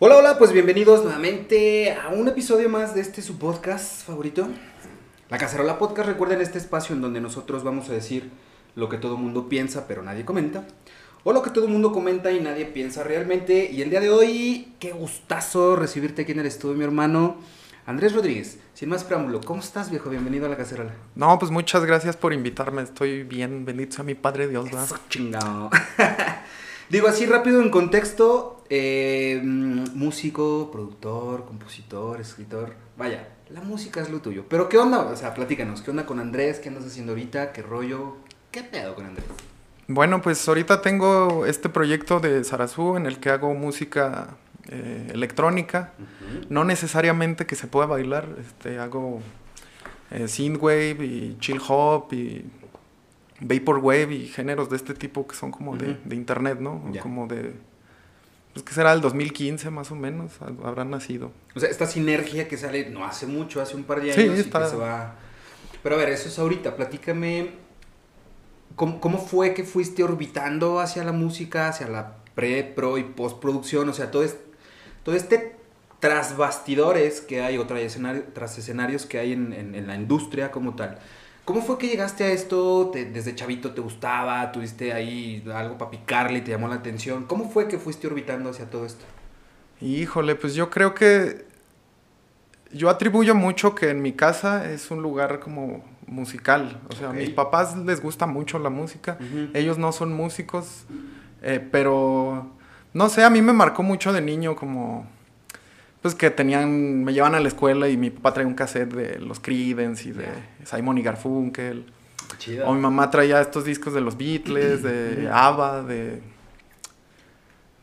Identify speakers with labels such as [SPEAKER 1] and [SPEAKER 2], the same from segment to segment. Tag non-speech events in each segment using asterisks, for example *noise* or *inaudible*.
[SPEAKER 1] Hola, hola, pues bienvenidos nuevamente a un episodio más de este su podcast favorito. La Cacerola Podcast, recuerden este espacio en donde nosotros vamos a decir lo que todo el mundo piensa pero nadie comenta. O lo que todo el mundo comenta y nadie piensa realmente. Y el día de hoy, qué gustazo recibirte aquí en el estudio, mi hermano. Andrés Rodríguez, sin más preámbulo, ¿cómo estás, viejo? Bienvenido a la cacerola.
[SPEAKER 2] No, pues muchas gracias por invitarme. Estoy bien, bendito sea mi Padre Dios, ¿verdad?
[SPEAKER 1] Eso chingado. *laughs* Digo así rápido en contexto, eh, músico, productor, compositor, escritor, vaya, la música es lo tuyo. Pero ¿qué onda? O sea, platícanos, ¿qué onda con Andrés? ¿Qué andas haciendo ahorita? ¿Qué rollo? ¿Qué pedo con Andrés?
[SPEAKER 2] Bueno, pues ahorita tengo este proyecto de Sarazú en el que hago música eh, electrónica. No necesariamente que se pueda bailar, este, hago eh, synthwave y chill hop y vaporwave y géneros de este tipo que son como de, internet, ¿no? Como de, pues que será el 2015 más o menos, hab- habrán nacido.
[SPEAKER 1] O sea, esta sinergia que sale no hace mucho, hace un par de
[SPEAKER 2] Sí,
[SPEAKER 1] años y
[SPEAKER 2] está-
[SPEAKER 1] que se va... Pero a ver, eso es ahorita, platícame, ¿cómo, cómo fue que fuiste orbitando hacia la música, hacia la pre, pro y postproducción? O sea, todo, es, todo este tras bastidores que hay, o tras escenarios que hay en, en- en la industria como tal. ¿Cómo fue que llegaste a esto? ¿Te- ¿Desde chavito te gustaba? ¿Tuviste ahí algo para picarle y te llamó la atención? ¿Cómo fue que fuiste orbitando hacia todo esto?
[SPEAKER 2] Híjole, pues yo creo que yo atribuyo mucho que en mi casa es un lugar como musical. O sea, a mis papás les gusta mucho la música. Ellos no son músicos, eh, pero no sé, a mí me marcó mucho de niño como pues que tenían, me llevan a la escuela y mi papá traía un cassette de los Creedence y de Simon y Garfunkel. O mi mamá traía estos discos de los Beatles, de. ABBA, de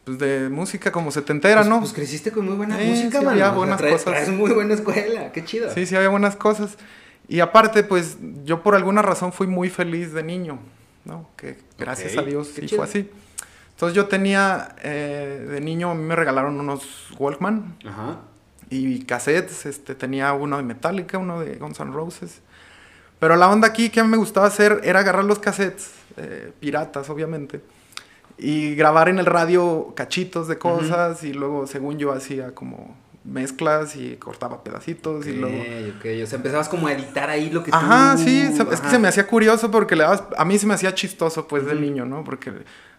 [SPEAKER 2] pues de música como setentera,
[SPEAKER 1] Pues-
[SPEAKER 2] ¿no?
[SPEAKER 1] Pues creciste con muy buena
[SPEAKER 2] Sí,
[SPEAKER 1] música,
[SPEAKER 2] sí, había buenas
[SPEAKER 1] traes,
[SPEAKER 2] cosas.
[SPEAKER 1] traes muy buena escuela, qué chido.
[SPEAKER 2] Sí, sí, había buenas cosas. Y aparte, pues yo por alguna razón fui muy feliz de niño, ¿no? Que gracias a Dios
[SPEAKER 1] qué
[SPEAKER 2] sí
[SPEAKER 1] chido.
[SPEAKER 2] fue así. Entonces yo tenía, eh, de niño a mí me regalaron unos Walkman
[SPEAKER 1] Ajá.
[SPEAKER 2] y cassettes, este, tenía uno de Metallica, uno de Guns N' Roses. Pero la onda aquí que a mí me gustaba hacer era agarrar los cassettes, eh, piratas obviamente, y grabar en el radio cachitos de cosas y luego según yo hacía como mezclas y cortaba pedacitos y luego...
[SPEAKER 1] Ok. O sea, empezabas como a editar ahí lo que
[SPEAKER 2] Ajá,
[SPEAKER 1] tú...
[SPEAKER 2] sí, se- es que
[SPEAKER 1] Ajá.
[SPEAKER 2] se me hacía curioso porque le dabas, a mí se me hacía chistoso pues de
[SPEAKER 1] Ujú.
[SPEAKER 2] niño, ¿no? Porque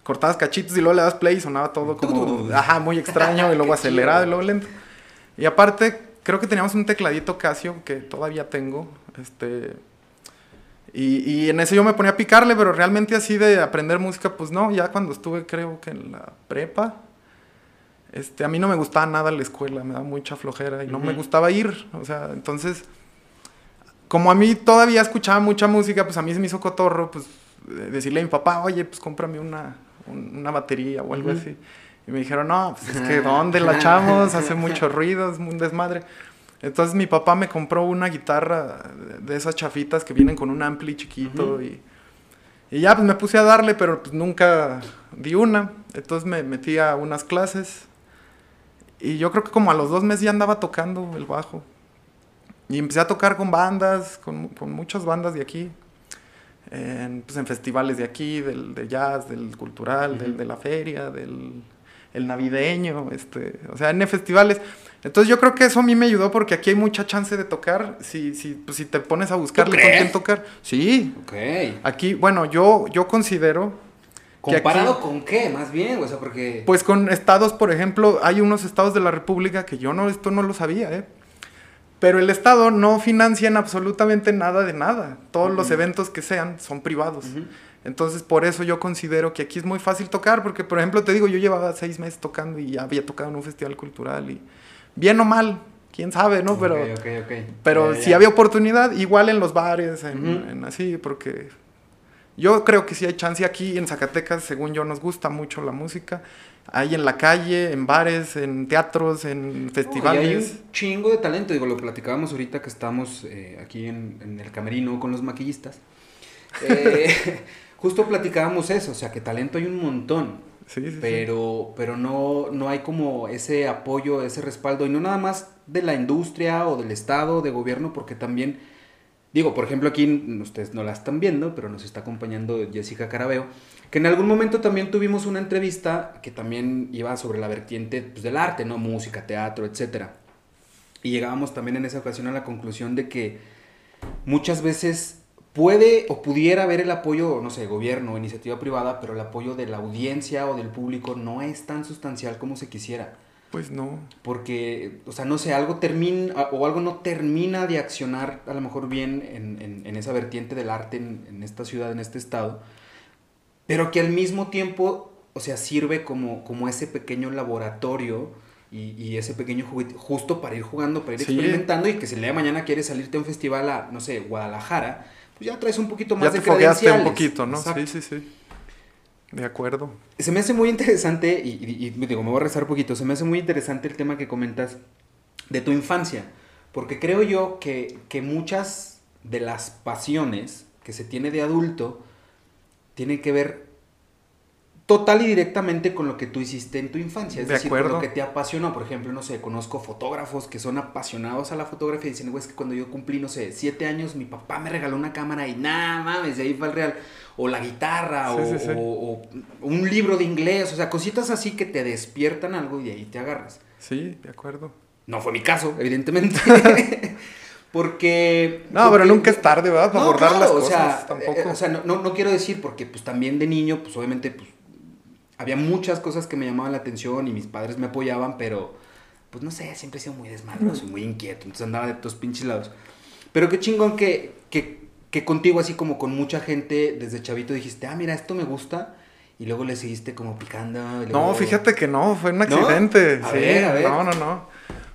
[SPEAKER 2] cortabas cachitos y luego le das play y sonaba todo como, ajá, muy extraño y luego *laughs* acelerado y luego lento. Y aparte, creo que teníamos un tecladito Casio que todavía tengo, este... Y, y en ese yo me ponía a picarle, pero realmente así de aprender música, pues no, ya cuando estuve creo que en la prepa, este, a mí no me gustaba nada la escuela, me daba mucha flojera y no me
[SPEAKER 1] Ujú.
[SPEAKER 2] gustaba ir, o sea, entonces como a mí todavía escuchaba mucha música, pues a mí se me hizo cotorro, pues eh, decirle a mi papá, oye, pues cómprame una, un- una batería o algo
[SPEAKER 1] Ujú.
[SPEAKER 2] así. Y me dijeron, no, pues es que ¿dónde la echamos? Hace *laughs* mucho ruido, es un desmadre. Entonces mi papá me compró una guitarra de esas chafitas que vienen con un ampli chiquito
[SPEAKER 1] Ujú.
[SPEAKER 2] y, y ya pues me puse a darle, pero pues nunca di una. Entonces me metí a unas clases y yo creo que como a los dos meses ya andaba tocando el bajo. Y empecé a tocar con bandas, con, con muchas bandas de aquí. En, pues en festivales de aquí, del de jazz, del cultural, del de la feria, del el navideño, este, o sea, en festivales. Entonces yo creo que eso a mí me ayudó porque aquí hay mucha chance de tocar. Si, si, pues, si te pones a buscarle con quién tocar. Sí.
[SPEAKER 1] Ok.
[SPEAKER 2] Aquí, bueno, yo, yo considero
[SPEAKER 1] ¿Comparado
[SPEAKER 2] aquí-
[SPEAKER 1] con qué? Más bien, o sea, porque...
[SPEAKER 2] pues con estados, por ejemplo, hay unos estados de la República que yo no, esto no lo sabía, ¿eh? Pero el estado no financian absolutamente nada de nada. Todos los eventos que sean son privados. Entonces, por eso yo considero que aquí es muy fácil tocar, porque, por ejemplo, te digo, yo llevaba seis meses tocando y ya había tocado en un festival cultural y bien o mal, quién sabe, ¿no? Pero,
[SPEAKER 1] Ok, ok, ok.
[SPEAKER 2] pero si había oportunidad, igual en los bares, en, en así, porque yo creo que sí hay chance aquí en Zacatecas, según yo, nos gusta mucho la música. Hay en la calle, en bares, en teatros, en
[SPEAKER 1] y hay
[SPEAKER 2] festivales.
[SPEAKER 1] un chingo de talento, digo, lo platicábamos ahorita que estamos eh, aquí en, en el camerino con los maquillistas. *laughs* Eh, justo platicábamos eso, o sea, que talento hay un montón,
[SPEAKER 2] Sí, sí, sí.
[SPEAKER 1] pero, pero no, no hay como ese apoyo, ese respaldo, y no nada más de la industria o del Estado, de gobierno, porque también digo, por ejemplo, aquí ustedes no la están viendo, pero nos está acompañando Jessica Carabeo, que en algún momento también tuvimos una entrevista que también iba sobre la vertiente pues, del arte, ¿no? Música, teatro, etc. Y llegábamos también en esa ocasión a la conclusión de que muchas veces puede o pudiera haber el apoyo, no sé, gobierno o iniciativa privada, pero el apoyo de la audiencia o del público no es tan sustancial como se quisiera.
[SPEAKER 2] Pues no.
[SPEAKER 1] Porque, o sea, no sé, algo termina o algo no termina de accionar a lo mejor bien en, en, esa vertiente del arte en, en, esta ciudad, en este estado, pero que al mismo tiempo, o sea, sirve como, como ese pequeño laboratorio y, y ese pequeño juguete justo para ir jugando, para ir experimentando y que si el día de mañana quieres salirte a un festival a, no sé, Guadalajara, pues ya traes un poquito más
[SPEAKER 2] ya
[SPEAKER 1] de
[SPEAKER 2] te credenciales. un poquito, ¿no? Sí, sí, sí. De acuerdo.
[SPEAKER 1] Se me hace muy interesante, y, digo, me voy a rezar un poquito, se me hace muy interesante el tema que comentas de tu infancia, porque creo yo que, que muchas de las pasiones que se tiene de adulto tienen que ver total y directamente con lo que tú hiciste en tu infancia. Es decir, con lo que te apasionó. Por ejemplo, no sé, conozco fotógrafos que son apasionados a la fotografía y dicen, güey, es que cuando yo cumplí, no sé, siete años, mi papá me regaló una cámara y nada mames, de ahí fue el real. O la guitarra, o, un libro de inglés, o sea, cositas así que te despiertan algo y de ahí te agarras.
[SPEAKER 2] Sí, de acuerdo.
[SPEAKER 1] No fue mi caso, *laughs* evidentemente. *laughs* porque...
[SPEAKER 2] No, pero nunca es tarde, ¿verdad? Para abordar las cosas. O sea, tampoco.
[SPEAKER 1] Eh, o sea no, no, quiero decir porque pues también de niño, pues obviamente, pues había muchas cosas que me llamaban la atención y mis padres me apoyaban, pero pues no sé, siempre he sido muy desmadroso y muy inquieto, entonces andaba de todos pinches lados. Pero qué chingón que, que, que contigo, así como con mucha gente, desde chavito dijiste, ah, mira, esto me gusta. Y luego le seguiste como picando.
[SPEAKER 2] No, fíjate que no, fue un accidente. A ver, a ver. No, no, no.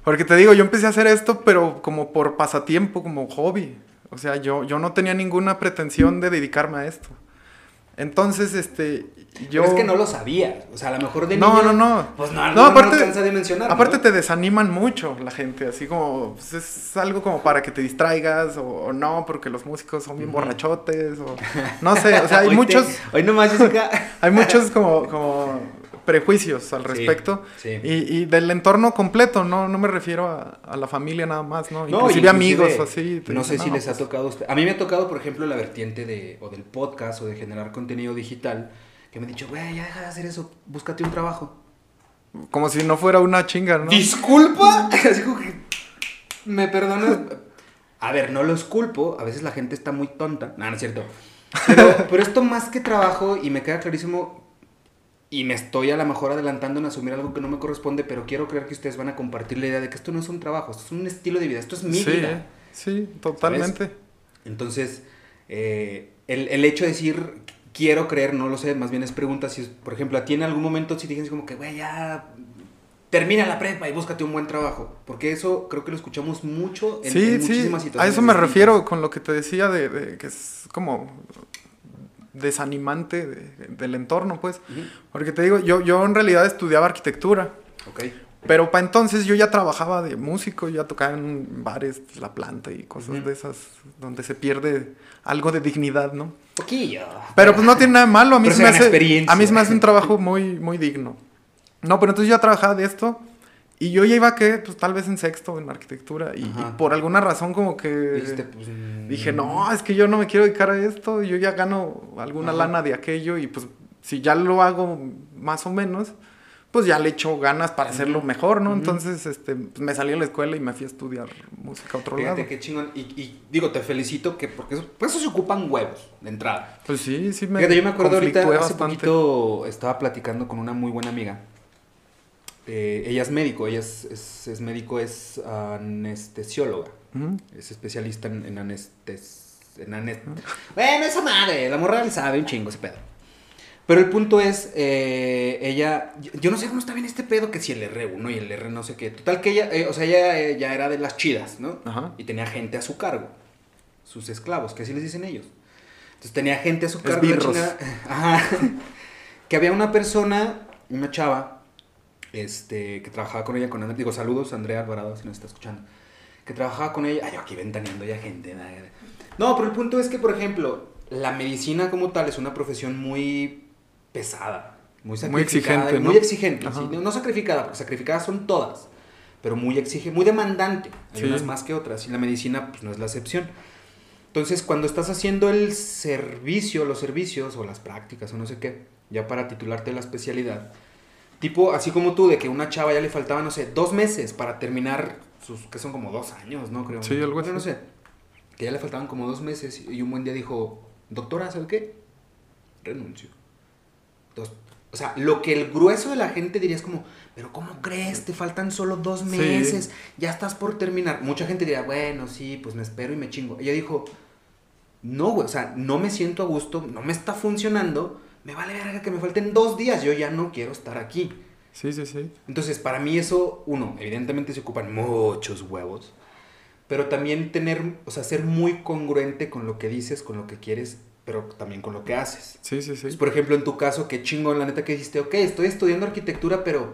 [SPEAKER 2] Porque te digo, yo empecé a hacer esto, pero como por pasatiempo, como hobby. O sea, yo, yo no tenía ninguna pretensión de dedicarme a esto. Entonces, este, yo...
[SPEAKER 1] es que no lo sabía, o sea, a lo mejor de
[SPEAKER 2] No, no, no.
[SPEAKER 1] Pues no, no, aparte, no alcanza.
[SPEAKER 2] Aparte te desaniman mucho la gente, así como, pues es algo como para que te distraigas, o, no, porque los músicos son bien borrachotes, o no sé, o sea, *laughs* hay muchos...
[SPEAKER 1] hoy nomás, Jessica. *laughs*
[SPEAKER 2] hay muchos como, como prejuicios al respecto. Y, y, del entorno completo, no, no me refiero a, la familia nada más, ¿no? Inclusive, amigos así.
[SPEAKER 1] No sé si les ha pues tocado a usted. A mí me ha tocado, por ejemplo, la vertiente de, o del podcast o de generar contenido digital, que me han dicho, güey, ya deja de hacer eso, búscate un trabajo.
[SPEAKER 2] Como si no fuera una chinga, ¿no?
[SPEAKER 1] ¿Disculpa? *laughs* Así como que, me perdonas. A ver, no los culpo, a veces la gente está muy tonta. No, no es cierto. Pero, *laughs* pero esto más que trabajo, y me queda clarísimo y me estoy a lo mejor adelantando en asumir algo que no me corresponde, pero quiero creer que ustedes van a compartir la idea de que esto no es un trabajo, esto es un estilo de vida, esto es mi vida.
[SPEAKER 2] Sí, totalmente.
[SPEAKER 1] Entonces, eh, el, el, hecho de decir quiero creer, no lo sé, más bien es pregunta si, por ejemplo, a ti en algún momento si te dices como que, güey, ya termina la prepa y búscate un buen trabajo. Porque eso creo que lo escuchamos mucho en, muchísimas situaciones.
[SPEAKER 2] A eso me refiero con lo que te decía de, de, que es como desanimante del entorno, pues. Porque te digo, yo, yo en realidad estudiaba arquitectura.
[SPEAKER 1] Ok.
[SPEAKER 2] Pero para entonces yo ya trabajaba de músico, ya tocaba en bares, la planta y cosas de esas, donde se pierde algo de dignidad, ¿no?
[SPEAKER 1] Poquillo.
[SPEAKER 2] Pero pues no tiene nada de malo, a mí, se me hace, a mí me hace un trabajo muy, muy digno. No, pero entonces yo ya trabajaba de esto y yo ya iba que, pues tal vez en sexto en arquitectura. Y, por alguna razón como que pues, dije, no, es que yo no me quiero dedicar a esto. Yo ya gano alguna lana de aquello y pues si ya lo hago más o menos, pues ya le echo ganas para hacerlo mejor, ¿no? Entonces, este, pues, me salí a la escuela y me fui a estudiar música a otro
[SPEAKER 1] Fíjate
[SPEAKER 2] lado.
[SPEAKER 1] qué chingón. Y, digo, te felicito que porque eso, pues eso se ocupan huevos de entrada.
[SPEAKER 2] Pues sí, sí me
[SPEAKER 1] Fíjate, yo me acuerdo ahorita, hace poquito estaba platicando con una muy buena amiga eh, ella es médico, ella es, es, médico, es anestesióloga. Es especialista en, en anestes... En Bueno, esa madre, la morra sabe un chingo ese pedo. Pero el punto es, eh, ella, yo no sé cómo está bien este pedo, que si el R1 y el R no sé qué. Total que ella, eh, o sea, ella ya era de las chidas, ¿no? Y tenía gente a su cargo, sus esclavos, que así les dicen ellos. Entonces tenía gente a su cargo. *laughs* Ajá. que había una persona, una chava, este, que trabajaba con ella, con digo, saludos Andrea Alvarado, si nos está escuchando, que trabajaba con ella, ay, yo aquí ventaneando ya gente. No, pero el punto es que, por ejemplo, la medicina como tal es una profesión muy pesada, muy
[SPEAKER 2] muy exigente,
[SPEAKER 1] muy exigente, no, sacrificada, porque sacrificadas son todas, pero muy exigente, muy demandante, hay unas más que otras, y la medicina pues no es la excepción. Entonces, cuando estás haciendo el servicio, los servicios o las prácticas o no sé qué, ya para titularte la especialidad, tipo, así como tú, de que una chava ya le faltaba, no sé, dos meses para terminar sus, que son como dos años, ¿no? Creo.
[SPEAKER 2] Sí, algo
[SPEAKER 1] Bueno,
[SPEAKER 2] así.
[SPEAKER 1] no sé. Que ya le faltaban como dos meses y un buen día dijo, doctora, ¿sabe qué? Renuncio. O sea, lo que el grueso de la gente diría es como, pero ¿cómo crees? Te faltan solo dos
[SPEAKER 2] Sí.
[SPEAKER 1] meses, ya estás por terminar. Mucha gente diría, bueno, sí, pues me espero y me chingo. Ella dijo, no, güey, o sea, no me siento a gusto, no me está funcionando, me vale verga que me falten dos días, yo ya no quiero estar aquí.
[SPEAKER 2] Sí, sí, sí.
[SPEAKER 1] Entonces, para mí eso, uno, evidentemente se ocupan muchos huevos, pero también tener, o sea, ser muy congruente con lo que dices, con lo que quieres, pero también con lo que haces.
[SPEAKER 2] Sí, sí, sí.
[SPEAKER 1] Por ejemplo, en tu caso, qué chingón, la neta que dijiste, ok, estoy estudiando arquitectura, pero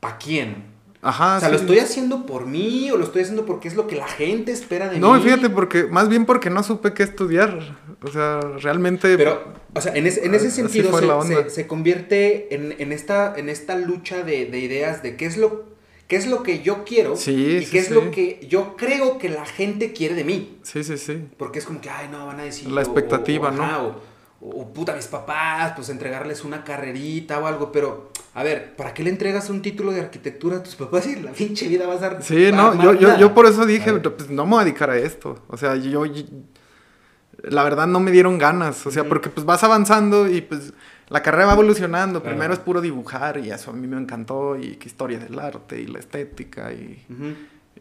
[SPEAKER 1] ¿pa' quién?
[SPEAKER 2] Ajá,
[SPEAKER 1] o sea,
[SPEAKER 2] sí.
[SPEAKER 1] ¿lo estoy haciendo por mí o lo estoy haciendo porque es lo que la gente espera de
[SPEAKER 2] No,
[SPEAKER 1] mí?
[SPEAKER 2] y fíjate, porque más bien porque no supe qué estudiar. O sea, realmente.
[SPEAKER 1] Pero, o sea, en, ese- en ese sentido se, se- se convierte en, en esta, en esta lucha de, de ideas de qué es lo, qué es lo que yo quiero
[SPEAKER 2] Sí,
[SPEAKER 1] y
[SPEAKER 2] sí,
[SPEAKER 1] qué es
[SPEAKER 2] sí.
[SPEAKER 1] lo que yo creo que la gente quiere de mí.
[SPEAKER 2] Sí, sí, sí.
[SPEAKER 1] Porque es como que, ay, no, van a decir...
[SPEAKER 2] La expectativa,
[SPEAKER 1] o-
[SPEAKER 2] ¿no?
[SPEAKER 1] ajá, O, o, puta, mis papás, pues entregarles una carrerita o algo, pero, a ver, ¿para qué le entregas un título de arquitectura a tus papás y la pinche vida vas a...
[SPEAKER 2] Sí, no, yo, yo, yo por eso dije, pues no me voy a dedicar a esto. O sea, yo, yo- la verdad no me dieron ganas. O sea, porque pues vas avanzando y pues la carrera va evolucionando.
[SPEAKER 1] Claro.
[SPEAKER 2] Primero es puro dibujar y eso a mí me encantó. Y que historia del arte y la estética y,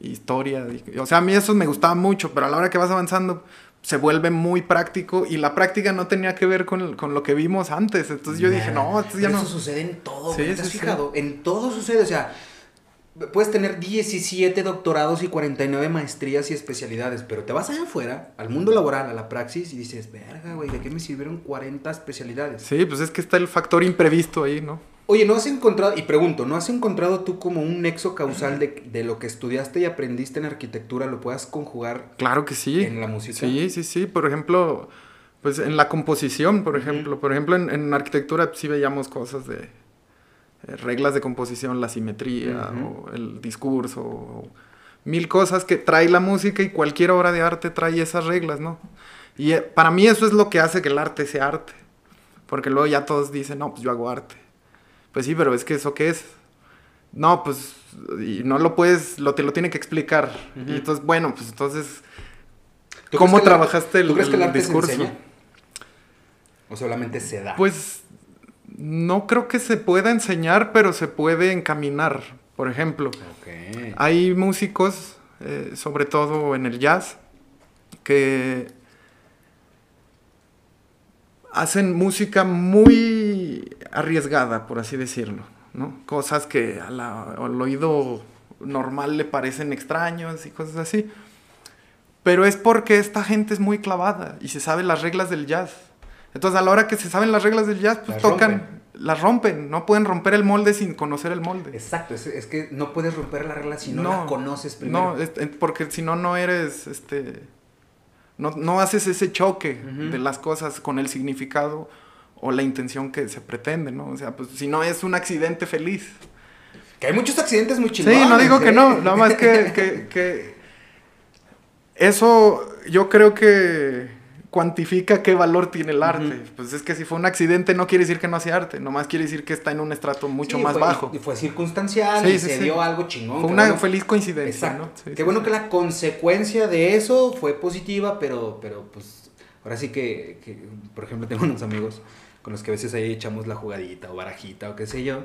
[SPEAKER 2] historia. y- o sea, a mí eso me gustaba mucho, pero a la hora que vas avanzando se vuelve muy práctico y la práctica no tenía que ver con, con lo que vimos antes. Entonces yo dije, no, esto ya no...
[SPEAKER 1] Eso sucede en todo,
[SPEAKER 2] Sí,
[SPEAKER 1] ¿te has
[SPEAKER 2] sí, sí.
[SPEAKER 1] fijado? En todo sucede, o sea, puedes tener 17 doctorados y 49 maestrías y especialidades, pero te vas allá afuera, al mundo laboral, a la praxis, y dices, verga, güey, ¿de qué me sirvieron 40 especialidades?
[SPEAKER 2] Sí, pues es que está el factor imprevisto ahí, ¿no?
[SPEAKER 1] Oye, ¿no has encontrado, y pregunto, ¿no has encontrado tú como un nexo causal de, de lo que estudiaste y aprendiste en arquitectura, lo puedas conjugar
[SPEAKER 2] Claro que sí.
[SPEAKER 1] en la música?
[SPEAKER 2] Sí, sí, sí. Por ejemplo, pues en la composición, por ejemplo. Por ejemplo, en, en arquitectura sí veíamos cosas de reglas de composición, la simetría, o el discurso, o mil cosas que trae la música y cualquier obra de arte trae esas reglas, ¿no? Y eh, para mí eso es lo que hace que el arte sea arte. Porque luego ya todos dicen, no, pues yo hago arte. Pues sí, pero es que eso qué es. No, pues, y no lo puedes, lo te lo tiene que explicar.
[SPEAKER 1] Ujú.
[SPEAKER 2] Y entonces, bueno, pues entonces
[SPEAKER 1] ¿Tú
[SPEAKER 2] ¿Cómo
[SPEAKER 1] crees que el-
[SPEAKER 2] trabajaste el-
[SPEAKER 1] ¿Tú crees que el
[SPEAKER 2] discurso?
[SPEAKER 1] se? ¿O solamente se da?
[SPEAKER 2] Pues no creo que se pueda enseñar, pero se puede encaminar. Por ejemplo, hay músicos, eh, sobre todo en el jazz, que hacen música muy arriesgada, por así decirlo, ¿no? Cosas que a la- al oído normal le parecen extraños y cosas así. Pero es porque esta gente es muy clavada y se sabe las reglas del jazz. Entonces a la hora que se saben las reglas del jazz, pues
[SPEAKER 1] Las
[SPEAKER 2] tocan,
[SPEAKER 1] rompen.
[SPEAKER 2] las rompen. No pueden romper el molde sin conocer el molde.
[SPEAKER 1] Exacto, es, es que no puedes romper la regla si no,
[SPEAKER 2] No,
[SPEAKER 1] la conoces primero.
[SPEAKER 2] No, es- es porque si no, no eres, este, no, no haces ese choque de las cosas con el significado o la intención que se pretende, ¿no? O sea, pues si no es un accidente feliz.
[SPEAKER 1] Que hay muchos accidentes muy chingones.
[SPEAKER 2] Sí, no digo que
[SPEAKER 1] ¿eh?
[SPEAKER 2] no, nada más que, que, que eso yo creo que cuantifica qué valor tiene el arte. Pues es que si fue un accidente no quiere decir que no hace arte, nomás quiere decir que está en un estrato mucho
[SPEAKER 1] Sí,
[SPEAKER 2] más
[SPEAKER 1] fue-
[SPEAKER 2] bajo.
[SPEAKER 1] Y fue circunstancial
[SPEAKER 2] Sí,
[SPEAKER 1] y
[SPEAKER 2] sí,
[SPEAKER 1] se dio algo chingón.
[SPEAKER 2] Fue una
[SPEAKER 1] bueno.
[SPEAKER 2] feliz coincidencia,
[SPEAKER 1] Exacto.
[SPEAKER 2] ¿no? Sí,
[SPEAKER 1] Qué bueno que la consecuencia de eso fue positiva, pero, pero pues ahora sí que, que, por ejemplo, tengo unos amigos con los que a veces ahí echamos la jugadita o barajita o qué sé yo.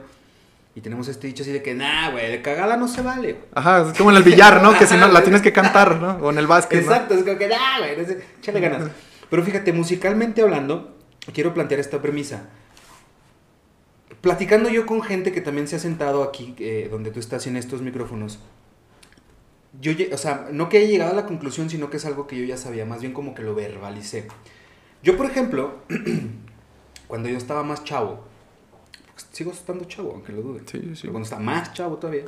[SPEAKER 1] Y tenemos este dicho así de que, nah, güey, de cagada no se vale.
[SPEAKER 2] Ajá, es como en el billar, ¿no? Que si no la *laughs* tienes que cantar, ¿no? O en el básquet, ¿no?
[SPEAKER 1] Exacto, es como que, nah, güey, échale ganas. Pero fíjate, musicalmente hablando, quiero plantear esta premisa. Platicando yo con gente que también se ha sentado aquí, eh, donde tú estás en estos micrófonos, yo, o sea, no que haya llegado a la conclusión, sino que es algo que yo ya sabía, más bien como que lo verbalicé. Yo, por ejemplo, *clears throat* cuando yo estaba más chavo, sigo estando chavo, aunque lo dude,
[SPEAKER 2] Sí, sí.
[SPEAKER 1] pero cuando estaba más chavo todavía,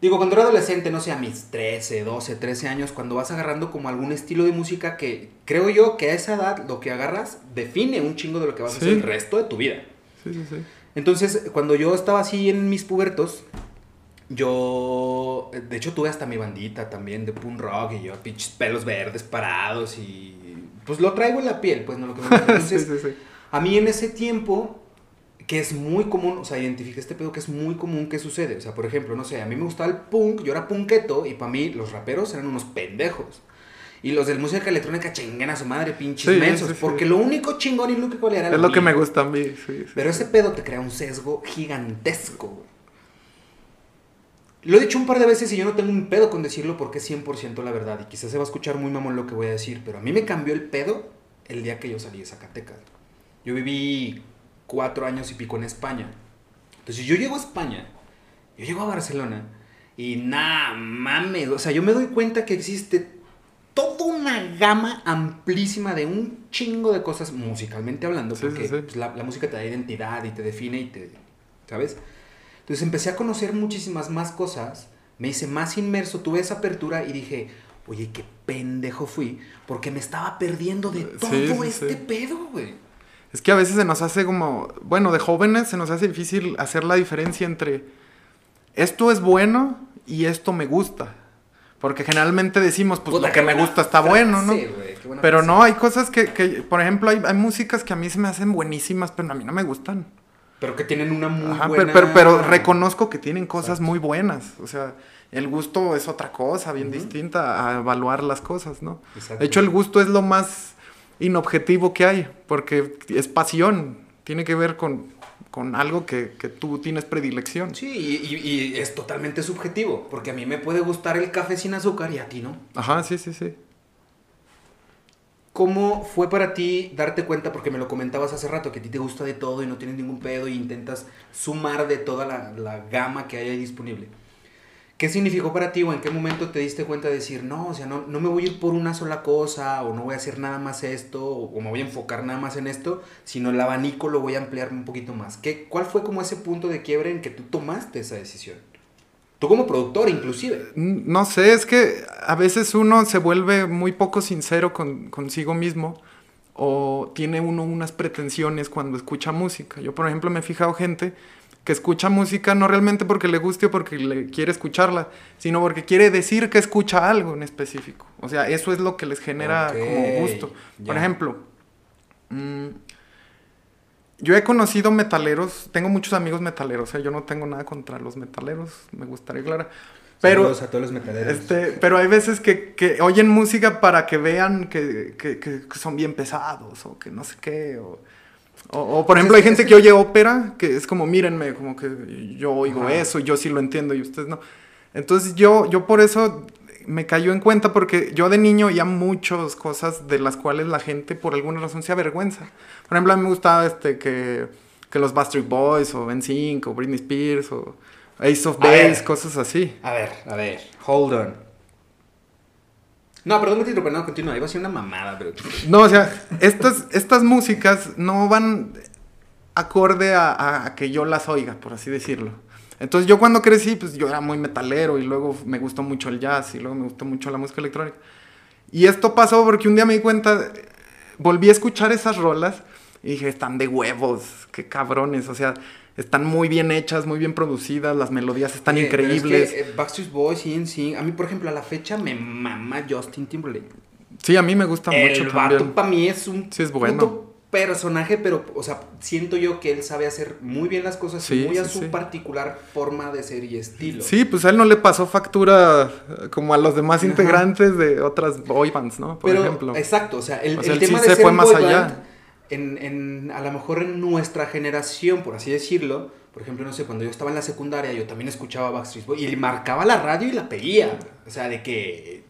[SPEAKER 1] digo, cuando era adolescente, no sé, a mis 13, 12, 13 años, cuando vas agarrando como algún estilo de música que creo yo que a esa edad lo que agarras define un chingo de lo que vas a hacer el resto de tu vida.
[SPEAKER 2] Sí, sí, sí.
[SPEAKER 1] Entonces, cuando yo estaba así en mis pubertos, yo, de hecho tuve hasta mi bandita también de punk rock y yo pinches pelos verdes parados y pues lo traigo en la piel, pues no lo que me. *laughs* Entonces,
[SPEAKER 2] sí, sí, sí.
[SPEAKER 1] a mí en ese tiempo, que es muy común, o sea, identifiqué este pedo que es muy común que sucede. O sea, por ejemplo, no sé, a mí me gustaba el punk, yo era punketo y para mí los raperos eran unos pendejos. Y los de música electrónica chinguen a su madre, pinches
[SPEAKER 2] Sí,
[SPEAKER 1] mensos.
[SPEAKER 2] sí, sí.
[SPEAKER 1] porque lo único chingón y lo que era
[SPEAKER 2] Es lo que me gusta a mí.
[SPEAKER 1] Pero ese pedo te crea un sesgo gigantesco, güey. Lo he dicho un par de veces y yo no tengo un pedo con decirlo porque es 100% la verdad. Y quizás se va a escuchar muy mamón lo que voy a decir, pero a mí me cambió el pedo el día que yo salí de Zacatecas. Yo viví cuatro años y pico en España. Entonces yo llego a España, yo llego a Barcelona y nada, mames. O sea, yo me doy cuenta que existe toda una gama amplísima de un chingo de cosas musicalmente hablando,
[SPEAKER 2] Sí,
[SPEAKER 1] porque
[SPEAKER 2] sí, sí.
[SPEAKER 1] pues, la, la música te da identidad y te define y te, ¿sabes? Entonces empecé a conocer muchísimas más cosas, me hice más inmerso, tuve esa apertura y dije, oye, qué pendejo fui, porque me estaba perdiendo de todo este pedo, güey.
[SPEAKER 2] Es que a veces se nos hace como, bueno, de jóvenes se nos hace difícil hacer la diferencia entre esto es bueno y esto me gusta. Porque generalmente decimos, pues
[SPEAKER 1] Puta,
[SPEAKER 2] lo que me gusta está bueno, ¿no?
[SPEAKER 1] frase, güey, qué buena
[SPEAKER 2] Pero no, hay cosas que, que, por ejemplo, hay, hay músicas que a mí se me hacen buenísimas, pero a mí no me gustan.
[SPEAKER 1] Pero que tienen una muy
[SPEAKER 2] Ajá,
[SPEAKER 1] buena...
[SPEAKER 2] pero, pero, pero reconozco que tienen cosas
[SPEAKER 1] Exacto.
[SPEAKER 2] muy buenas. O sea, el gusto es otra cosa, bien distinta a evaluar las cosas, ¿no?
[SPEAKER 1] Exacto.
[SPEAKER 2] De hecho, el gusto es lo más inobjetivo que hay, porque es pasión, tiene que ver con, con algo que, que tú tienes predilección.
[SPEAKER 1] Sí, y, y- y es totalmente subjetivo, porque a mí me puede gustar el café sin azúcar y a ti no.
[SPEAKER 2] Ajá, sí, sí, sí.
[SPEAKER 1] ¿Cómo fue para ti darte cuenta, porque me lo comentabas hace rato, que a ti te gusta de todo y no tienes ningún pedo y intentas sumar de toda la, la gama que hay ahí disponible? ¿Qué significó para ti o en qué momento te diste cuenta de decir, no, o sea, no, no me voy a ir por una sola cosa o no voy a hacer nada más esto o, o me voy a enfocar nada más en esto, sino el abanico lo voy a ampliar un poquito más? ¿Qué, ¿Cuál fue como ese punto de quiebre en que tú tomaste esa decisión? Tú como productor inclusive.
[SPEAKER 2] No sé, es que a veces uno se vuelve muy poco sincero con, consigo mismo o tiene uno unas pretensiones cuando escucha música. Yo, por ejemplo, me he fijado gente que escucha música no realmente porque le guste o porque le quiere escucharla, sino porque quiere decir que escucha algo en específico. O sea, eso es lo que les genera como gusto. Por ejemplo, mm, yo he conocido metaleros, tengo muchos amigos metaleros, yo no tengo nada contra los metaleros, me gustaría aclarar. Pero,
[SPEAKER 1] Saludos a todos los metaleros.
[SPEAKER 2] este, pero hay veces que, que oyen música para que vean que, que- que- que son bien pesados o que no sé qué. O, o- o, por ejemplo, hay gente que oye ópera que es como, mírenme, como que yo oigo
[SPEAKER 1] Ajá.
[SPEAKER 2] eso, yo sí lo entiendo y ustedes no. Entonces yo, yo por eso me cayó en cuenta porque yo de niño oía muchas cosas de las cuales la gente por alguna razón se avergüenza. Por ejemplo, a mí me gustaba este, que, que los Bastard Boys o NSYNC o Britney Spears o Ace of. Base, cosas así.
[SPEAKER 1] A ver, a ver, hold on. No, perdón te interrumpa, no, continúa, iba a ser una mamada, pero...
[SPEAKER 2] No, o sea, estas, estas músicas no van acorde a- a que yo las oiga, por así decirlo. Entonces yo cuando crecí, pues yo era muy metalero y luego me gustó mucho el jazz y luego me gustó mucho la música electrónica. Y esto pasó porque un día me di cuenta, volví a escuchar esas rolas y dije, están de huevos, qué cabrones, o sea, están muy bien hechas, muy bien producidas, las melodías están
[SPEAKER 1] pero es
[SPEAKER 2] increíbles.
[SPEAKER 1] que, eh, Backstreet Boys, sí, a mí, por ejemplo, a la fecha me mama Justin Timberlake.
[SPEAKER 2] Sí, a mí me gusta mucho
[SPEAKER 1] El vato
[SPEAKER 2] también.
[SPEAKER 1] para mí es un
[SPEAKER 2] Sí, es bueno.
[SPEAKER 1] puto personaje, pero, o sea, siento yo que él sabe hacer muy bien las cosas y
[SPEAKER 2] Sí,
[SPEAKER 1] muy a su particular forma de ser y estilo.
[SPEAKER 2] Sí, pues a él no le pasó factura eh, como a los demás
[SPEAKER 1] Ajá.
[SPEAKER 2] integrantes de otras boy bands, ¿no? Por
[SPEAKER 1] pero,
[SPEAKER 2] ejemplo.
[SPEAKER 1] exacto, o sea, el,
[SPEAKER 2] O sea,
[SPEAKER 1] el tema de
[SPEAKER 2] se
[SPEAKER 1] ser
[SPEAKER 2] fue más
[SPEAKER 1] boy
[SPEAKER 2] allá.
[SPEAKER 1] band, en, en, a lo mejor en nuestra generación, por así decirlo, por ejemplo, no sé, cuando yo estaba en la secundaria, yo también escuchaba Backstreet Boys y marcaba la radio y la pedía. O sea, de que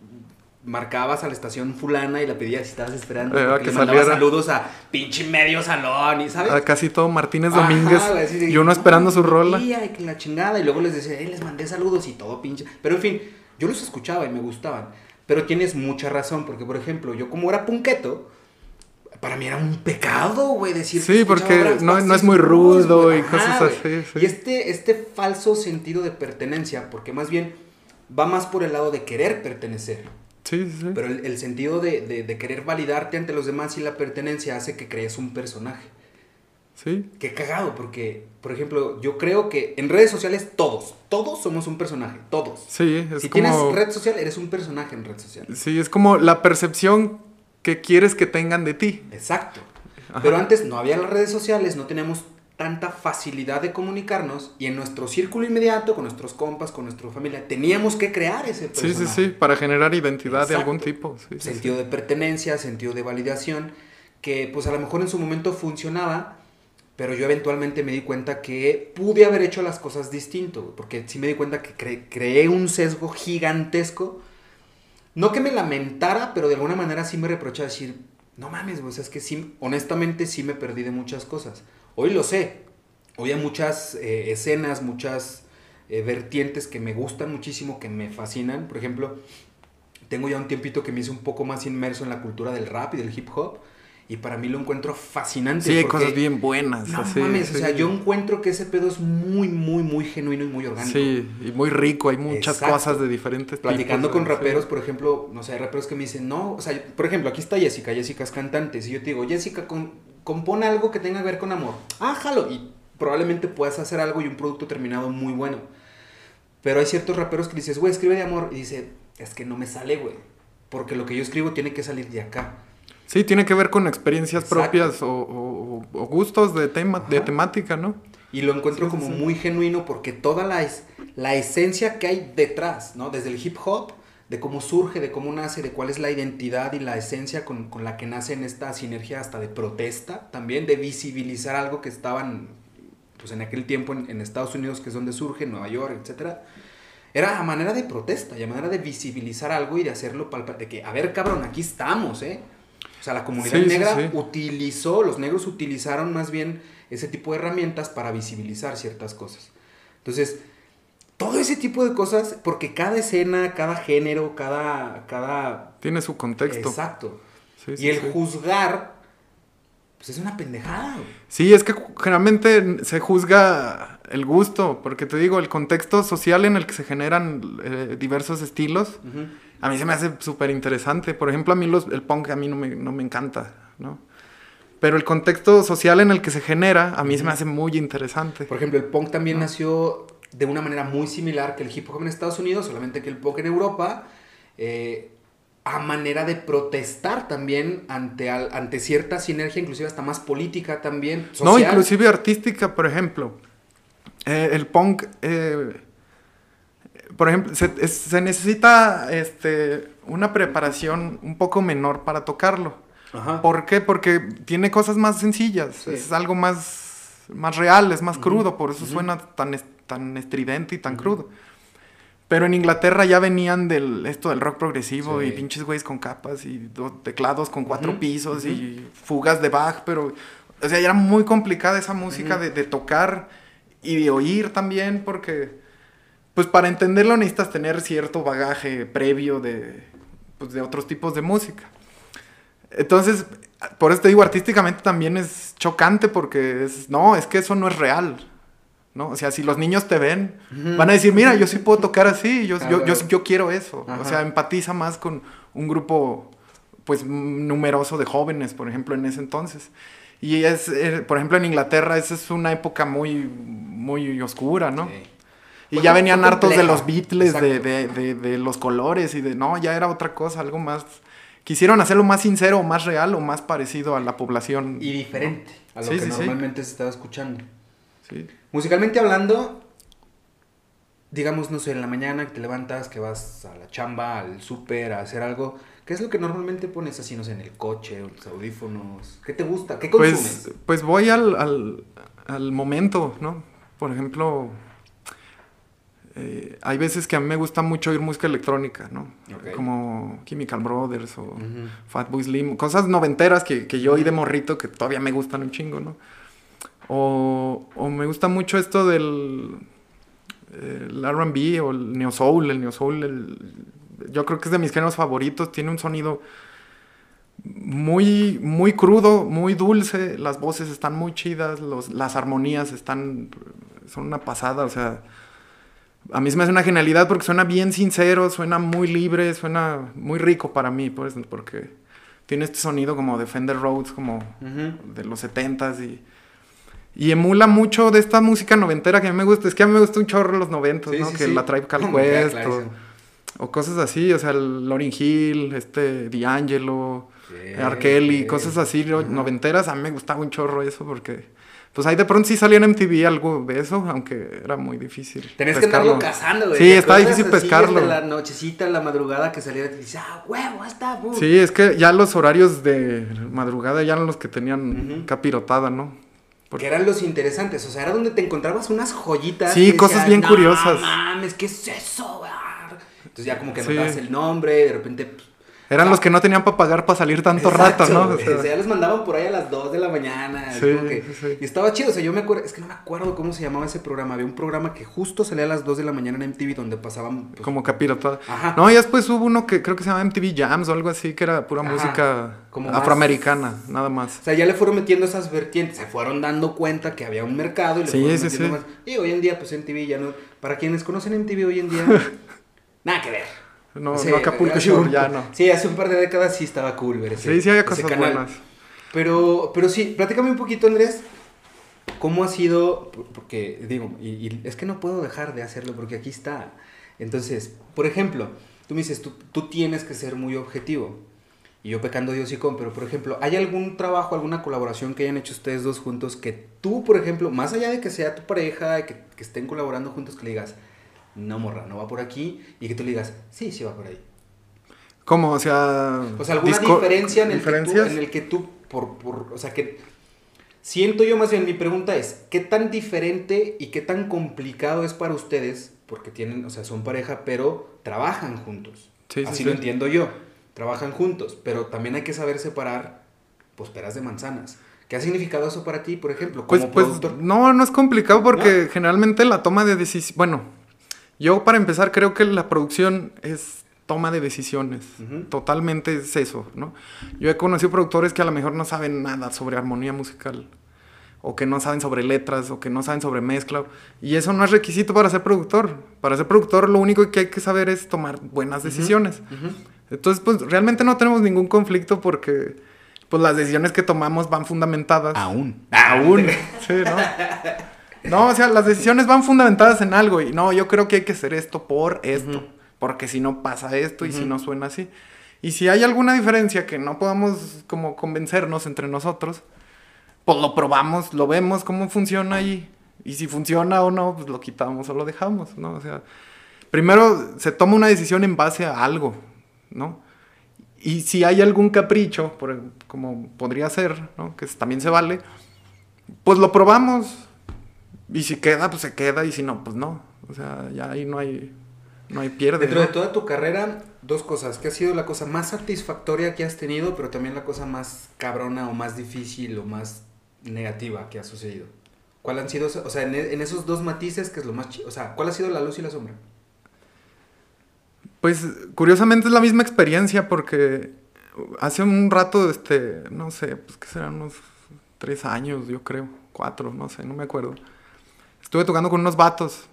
[SPEAKER 1] marcabas a la estación fulana y la pedías si estabas esperando.
[SPEAKER 2] Eh, que
[SPEAKER 1] le mandabas saludos a pinche medio salón, y ¿sabes?
[SPEAKER 2] A casi todo Martínez
[SPEAKER 1] Ajá,
[SPEAKER 2] Domínguez
[SPEAKER 1] güey, así
[SPEAKER 2] y uno
[SPEAKER 1] "No,
[SPEAKER 2] esperando su rola.
[SPEAKER 1] y la chingada. Y luego les decía, "Eh, les mandé saludos y todo pinche. Pero en fin, yo los escuchaba y me gustaban. Pero tienes mucha razón, porque por ejemplo, yo como era punqueto, para mí era un pecado, güey, decir
[SPEAKER 2] Sí, porque no- no es muy rudo y cosas así, sí.
[SPEAKER 1] Y este, este falso sentido de pertenencia, porque más bien va más por el lado de querer pertenecer.
[SPEAKER 2] Sí, sí, sí.
[SPEAKER 1] Pero el, el sentido de, de- de querer validarte ante los demás y la pertenencia hace que crees un personaje.
[SPEAKER 2] Sí.
[SPEAKER 1] Qué cagado, porque, por ejemplo, yo creo que en redes sociales todos, todos somos un personaje, todos.
[SPEAKER 2] Sí, es
[SPEAKER 1] si
[SPEAKER 2] como...
[SPEAKER 1] tienes red social, eres un personaje en red social.
[SPEAKER 2] Sí, es como la percepción que quieres que tengan de ti.
[SPEAKER 1] Exacto.
[SPEAKER 2] Ajá.
[SPEAKER 1] Pero antes no había las redes sociales, no teníamos tanta facilidad de comunicarnos y en nuestro círculo inmediato, con nuestros compas, con nuestra familia, teníamos que crear ese
[SPEAKER 2] Sí,
[SPEAKER 1] personaje.
[SPEAKER 2] sí, sí, para generar identidad de
[SPEAKER 1] Exacto.
[SPEAKER 2] algún tipo. Sí, sí,
[SPEAKER 1] sentido de pertenencia, sentido de validación, que pues a lo mejor en su momento funcionaba, pero yo eventualmente me di cuenta que pude haber hecho las cosas distinto, porque sí me di cuenta que cre- creé un sesgo gigantesco, no que me lamentara, pero de alguna manera sí me reprochaba decir, no mames, o sea, es que sí, honestamente sí me perdí de muchas cosas. Hoy lo sé, hoy hay muchas eh, escenas, muchas eh, vertientes que me gustan muchísimo, que me fascinan, por ejemplo, tengo ya un tiempito que me hice un poco más inmerso en la cultura del rap y del hip hop. Y para mí lo encuentro fascinante.
[SPEAKER 2] Sí, hay cosas bien buenas.
[SPEAKER 1] No
[SPEAKER 2] así,
[SPEAKER 1] mames, o sea, yo encuentro que ese pedo es muy, muy, muy genuino y muy orgánico.
[SPEAKER 2] Sí, y muy rico, hay muchas
[SPEAKER 1] Exacto.
[SPEAKER 2] cosas de diferentes
[SPEAKER 1] Platicando
[SPEAKER 2] tipos,
[SPEAKER 1] con
[SPEAKER 2] sí.
[SPEAKER 1] raperos, por ejemplo, no sé, hay raperos que me dicen, no, o sea, por ejemplo, aquí está Jessica, Jessica es cantante. Si yo te digo, Jessica, con- compone algo que tenga que ver con amor. Ah, jalo. Y probablemente puedas hacer algo y un producto terminado muy bueno. Pero hay ciertos raperos que dices, güey, escribe de amor. Y dice, es que no me sale, güey. Porque lo que yo escribo tiene que salir de acá.
[SPEAKER 2] Sí, tiene que ver con experiencias
[SPEAKER 1] Exacto.
[SPEAKER 2] propias o, o- o gustos de tema, de temática, ¿no?
[SPEAKER 1] Y lo encuentro
[SPEAKER 2] Sí,
[SPEAKER 1] como
[SPEAKER 2] sí.
[SPEAKER 1] muy genuino porque toda la, es- la esencia que hay detrás, ¿no? Desde el hip hop, de cómo surge, de cómo nace, de cuál es la identidad y la esencia con, con la que nace en esta sinergia hasta de protesta, también de visibilizar algo que estaban, pues en aquel tiempo en, en Estados Unidos, que es donde surge, en Nueva York, etcétera. Era a manera de protesta y a manera de visibilizar algo y de hacerlo palpa- de que, a ver, cabrón, aquí estamos, ¿eh? O sea, la comunidad
[SPEAKER 2] Sí,
[SPEAKER 1] negra
[SPEAKER 2] sí.
[SPEAKER 1] utilizó, los negros utilizaron más bien ese tipo de herramientas para visibilizar ciertas cosas. Entonces, todo ese tipo de cosas, porque cada escena, cada género, cada... cada
[SPEAKER 2] Tiene su contexto.
[SPEAKER 1] Exacto. Y el juzgar, pues es una pendejada. güey.
[SPEAKER 2] Sí, es que generalmente se juzga el gusto, porque te digo, el contexto social en el que se generan eh, diversos estilos,
[SPEAKER 1] Ujú.
[SPEAKER 2] A mí se me hace súper interesante. Por ejemplo, a mí los, el punk a mí no me, no me encanta, ¿no? Pero el contexto social en el que se genera, a mí se me hace muy interesante.
[SPEAKER 1] Por ejemplo, el punk también nació de una manera muy similar que el hip hop en Estados Unidos, solamente que el punk en Europa, eh, a manera de protestar también ante, al- ante cierta sinergia, inclusive hasta más política también.
[SPEAKER 2] No, inclusive artística, por ejemplo. Eh, el punk, eh, por ejemplo, se, es- se necesita este, una preparación un poco menor para tocarlo.
[SPEAKER 1] Ajá.
[SPEAKER 2] ¿Por qué? Porque tiene cosas más sencillas,
[SPEAKER 1] Sí.
[SPEAKER 2] es algo más, más real, es más crudo, por eso suena tan, tan estridente y tan crudo. Pero en Inglaterra ya venían del esto del rock progresivo
[SPEAKER 1] Sí.
[SPEAKER 2] y pinches güeyes con capas y do- teclados con cuatro pisos y fugas de Bach, pero o sea, ya era muy complicada esa música de, de tocar y de oír también porque pues para entenderlo necesitas tener cierto bagaje previo de pues de otros tipos de música. Entonces, por eso te digo, artísticamente también es chocante porque es, no, es que eso no es real, ¿no? O sea, si los niños te ven, van a decir, mira, yo sí puedo tocar así, yo, yo, yo, quiero eso.
[SPEAKER 1] Ajá.
[SPEAKER 2] O sea, empatiza más con un grupo, pues, numeroso de jóvenes, por ejemplo, en ese entonces. Y es, eh, por ejemplo, en Inglaterra, esa es una época muy, muy oscura, ¿no?
[SPEAKER 1] Sí.
[SPEAKER 2] Y ya venían hartos de los Beatles, de, de, de- de los colores y de... No, ya era otra cosa, algo más... Quisieron hacerlo más sincero, o más real o más parecido a la población.
[SPEAKER 1] Y diferente a lo
[SPEAKER 2] Sí,
[SPEAKER 1] que
[SPEAKER 2] sí, sí.
[SPEAKER 1] normalmente se estaba escuchando.
[SPEAKER 2] Sí.
[SPEAKER 1] Musicalmente hablando, digamos, no sé, en la mañana que te levantas, que vas a la chamba, al súper, a hacer algo, ¿qué es lo que normalmente pones así, no sé, en el coche, o los audífonos? ¿Qué te gusta? ¿Qué consumes?
[SPEAKER 2] Pues, pues voy al, al, al momento, ¿no? Por ejemplo, eh, hay veces que a mí me gusta mucho oír música electrónica, ¿no? Como Chemical Brothers o
[SPEAKER 1] Ujú.
[SPEAKER 2] Fatboy Slim, cosas noventeras que, que yo oí de morrito que todavía me gustan un chingo, ¿no? O, o me gusta mucho esto del el R&B o el neo soul, el neo soul, el- yo creo que es de mis géneros favoritos, tiene un sonido muy muy crudo, muy dulce, las voces están muy chidas, los, las armonías están son una pasada, o sea, a mí se me hace una genialidad porque suena bien sincero, suena muy libre, suena muy rico para mí, pues, porque tiene este sonido como de Fender Rhodes, como
[SPEAKER 1] Ujú.
[SPEAKER 2] de los 70s y, Y emula mucho de esta música noventera que a mí me gusta. Es que a mí me gusta un chorro los noventas,
[SPEAKER 1] Sí,
[SPEAKER 2] ¿no?
[SPEAKER 1] sí,
[SPEAKER 2] que
[SPEAKER 1] sí.
[SPEAKER 2] la Tribe
[SPEAKER 1] ya,
[SPEAKER 2] Quest o, o cosas así. O sea, el Lauryn Hill, este, D'Angelo, R. Kelly,
[SPEAKER 1] ok.
[SPEAKER 2] cosas así no-
[SPEAKER 1] Ajá.
[SPEAKER 2] noventeras. A mí me gustaba un chorro eso porque... Pues ahí de pronto sí salía en MTV algo de eso, aunque era muy difícil.
[SPEAKER 1] Tenés que andarlo cazando, güey.
[SPEAKER 2] Sí,
[SPEAKER 1] ¿Te
[SPEAKER 2] está difícil pescarlo.
[SPEAKER 1] desde la nochecita, la madrugada que salía y dices, ah, huevo, está, bu".
[SPEAKER 2] Sí, es que ya los horarios de madrugada ya eran los que tenían
[SPEAKER 1] Ujú.
[SPEAKER 2] capirotada, ¿no?
[SPEAKER 1] Que eran los interesantes, o sea, era donde te encontrabas unas joyitas.
[SPEAKER 2] Sí, cosas bien
[SPEAKER 1] "No
[SPEAKER 2] curiosas".
[SPEAKER 1] mames, ¿qué es eso? güey?" Entonces ya como que
[SPEAKER 2] Sí.
[SPEAKER 1] notabas el nombre de repente... pues,
[SPEAKER 2] Eran los que no tenían para pagar para salir tanto
[SPEAKER 1] Exacto,
[SPEAKER 2] rato, ¿no? O sea,
[SPEAKER 1] o sea, ya los mandaban por ahí a las 2 de la mañana.
[SPEAKER 2] Sí,
[SPEAKER 1] que-
[SPEAKER 2] sí.
[SPEAKER 1] Y estaba chido, o sea, yo me acuerdo, es que no me acuerdo cómo se llamaba ese programa. Había un programa que justo salía a las 2 de la mañana en MTV donde pasaban... pues,
[SPEAKER 2] como capirotada.
[SPEAKER 1] Ajá.
[SPEAKER 2] No, y después hubo uno que creo que se llamaba MTV Jams o algo así, que era pura
[SPEAKER 1] Ajá,
[SPEAKER 2] música
[SPEAKER 1] como más-
[SPEAKER 2] afroamericana, nada más.
[SPEAKER 1] O sea, ya le fueron metiendo esas vertientes, se fueron dando cuenta que había un mercado y le
[SPEAKER 2] Sí,
[SPEAKER 1] fueron
[SPEAKER 2] sí,
[SPEAKER 1] metiendo
[SPEAKER 2] sí.
[SPEAKER 1] más. Y hoy en día, pues MTV ya no. Para quienes conocen MTV hoy en día, *laughs* nada que ver.
[SPEAKER 2] No,
[SPEAKER 1] Sí,
[SPEAKER 2] no Acapulco Shore, ya no.
[SPEAKER 1] Sí, hace un par de décadas sí estaba cool ver ese
[SPEAKER 2] Sí, sí había cosas
[SPEAKER 1] canal.
[SPEAKER 2] buenas.
[SPEAKER 1] Pero, pero sí, platícame un poquito, Andrés. ¿Cómo ha sido? Por- Porque, digo, y, y es que no puedo dejar de hacerlo porque aquí está. Entonces, por ejemplo, tú me dices, tú, tú tienes que ser muy objetivo. Y yo pecando Dios y con, pero por ejemplo, ¿hay algún trabajo, alguna colaboración que hayan hecho ustedes dos juntos que tú, por ejemplo, más allá de que sea tu pareja, que, que estén colaborando juntos, que le digas, no morra, no va por aquí, y que tú le digas, sí, sí va por ahí?
[SPEAKER 2] ¿Cómo? O sea.
[SPEAKER 1] O sea, alguna diferencia en el, que tú, en el que tú, por, por, o sea, que siento yo más bien, mi pregunta es, ¿qué tan diferente y qué tan complicado es para ustedes, porque tienen, o sea, son pareja, pero trabajan juntos?
[SPEAKER 2] Sí, sí,
[SPEAKER 1] Así
[SPEAKER 2] sí.
[SPEAKER 1] lo entiendo yo, trabajan juntos, pero también hay que saber separar, pues, peras de manzanas. ¿Qué ha significado eso para ti, por ejemplo, como
[SPEAKER 2] Pues, pues, no, no es complicado porque generalmente la toma de decisiones. Bueno, yo para empezar creo que la producción es toma de decisiones.
[SPEAKER 1] Ujú.
[SPEAKER 2] Totalmente es eso, ¿no? Yo he conocido productores que a lo mejor no saben nada sobre armonía musical. O que no saben sobre letras, o que no saben sobre mezcla. Y eso no es requisito para ser productor. Para ser productor lo único que hay que saber es tomar buenas decisiones. Entonces, pues realmente no tenemos ningún conflicto porque pues las decisiones que tomamos van fundamentadas.
[SPEAKER 1] Aún.
[SPEAKER 2] Aún. *laughs* Sí, ¿no? No, o sea, las decisiones van fundamentadas en algo y no, yo creo que hay que hacer esto por esto, porque si no pasa esto y si no suena así. Y si hay alguna diferencia que no podamos como convencernos entre nosotros, pues lo probamos, lo vemos cómo funciona y, y si funciona o no, pues lo quitamos o lo dejamos, ¿no? O sea, primero se toma una decisión en base a algo, ¿no? Y si hay algún capricho, por- como podría ser, ¿no? Que también se vale, pues lo probamos. Y si queda, pues se queda. Y si no, pues no. O sea, ya ahí no hay, no hay pierde.
[SPEAKER 1] Dentro
[SPEAKER 2] ¿no?
[SPEAKER 1] de toda tu carrera, dos cosas. ¿Qué ha sido la cosa más satisfactoria que has tenido, pero también la cosa más cabrona o más difícil o más negativa que ha sucedido? ¿Cuál han sido, o sea, en, e- en esos dos matices, que es lo más chi- O sea, ¿cuál ha sido la luz y la sombra?
[SPEAKER 2] Pues curiosamente es la misma experiencia porque hace un rato, este, no sé, pues que serán unos tres años, yo creo, cuatro, no sé, no me acuerdo. Estuve tocando con unos vatos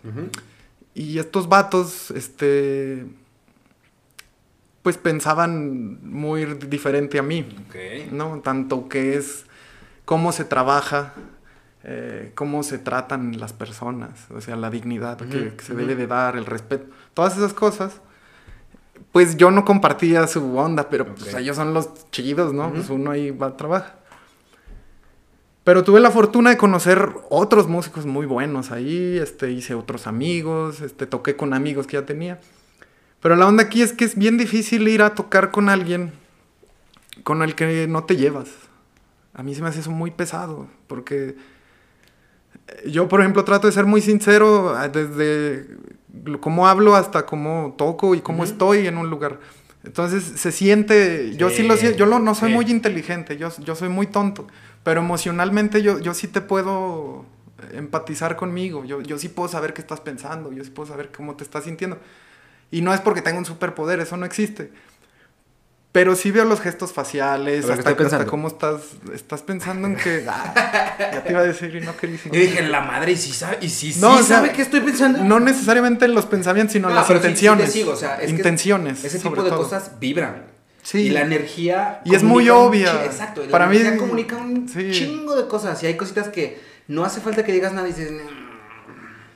[SPEAKER 2] y estos vatos, este, pues pensaban muy diferente a mí. ¿no? Tanto que es cómo se trabaja, eh, cómo se tratan las personas, o sea, la dignidad que, se debe de dar, el respeto, todas esas cosas. Pues yo no compartía su onda, pero pues, ellos son los chidos, ¿no? Pues uno ahí va a trabajar. Pero tuve la fortuna de conocer otros músicos muy buenos ahí, este, hice otros amigos, este, toqué con amigos que ya tenía. Pero la onda aquí es que es bien difícil ir a tocar con alguien con el que no te llevas. A mí se me hace eso muy pesado, porque eh, yo, por ejemplo, trato de ser muy sincero ah, desde cómo hablo hasta cómo toco y cómo estoy en un lugar. Entonces se siente, yo sí,
[SPEAKER 1] Sí,
[SPEAKER 2] lo siento, yo lo- no soy
[SPEAKER 1] sí.
[SPEAKER 2] muy inteligente, yo, yo soy muy tonto, pero emocionalmente yo, yo sí te puedo empatizar conmigo, yo, yo sí puedo saber qué estás pensando, yo sí puedo saber cómo te estás sintiendo. Y no es porque tenga un superpoder, eso no existe. Pero sí veo los gestos faciales,
[SPEAKER 1] ver, ¿qué
[SPEAKER 2] hasta,
[SPEAKER 1] estoy
[SPEAKER 2] hasta
[SPEAKER 1] pensando?
[SPEAKER 2] cómo estás, estás pensando en que... Ah, ya te iba a decir y no quería decir.
[SPEAKER 1] Yo dije, la madre, y si sabe, y si
[SPEAKER 2] No,
[SPEAKER 1] sí
[SPEAKER 2] o sea,
[SPEAKER 1] sabe qué estoy pensando.
[SPEAKER 2] No necesariamente en los pensamientos, sino
[SPEAKER 1] No,
[SPEAKER 2] las
[SPEAKER 1] pero sí- sí te
[SPEAKER 2] intenciones.
[SPEAKER 1] sigo, o sea, es que
[SPEAKER 2] intenciones.
[SPEAKER 1] Ese tipo de
[SPEAKER 2] todo.
[SPEAKER 1] cosas vibran.
[SPEAKER 2] Sí.
[SPEAKER 1] Y la energía.
[SPEAKER 2] Y es muy obvia.
[SPEAKER 1] Exacto. La
[SPEAKER 2] Para mí-
[SPEAKER 1] energía comunica un
[SPEAKER 2] sí.
[SPEAKER 1] chingo de cosas. Y hay cositas que, no hace falta que digas nada y dices, "Mm",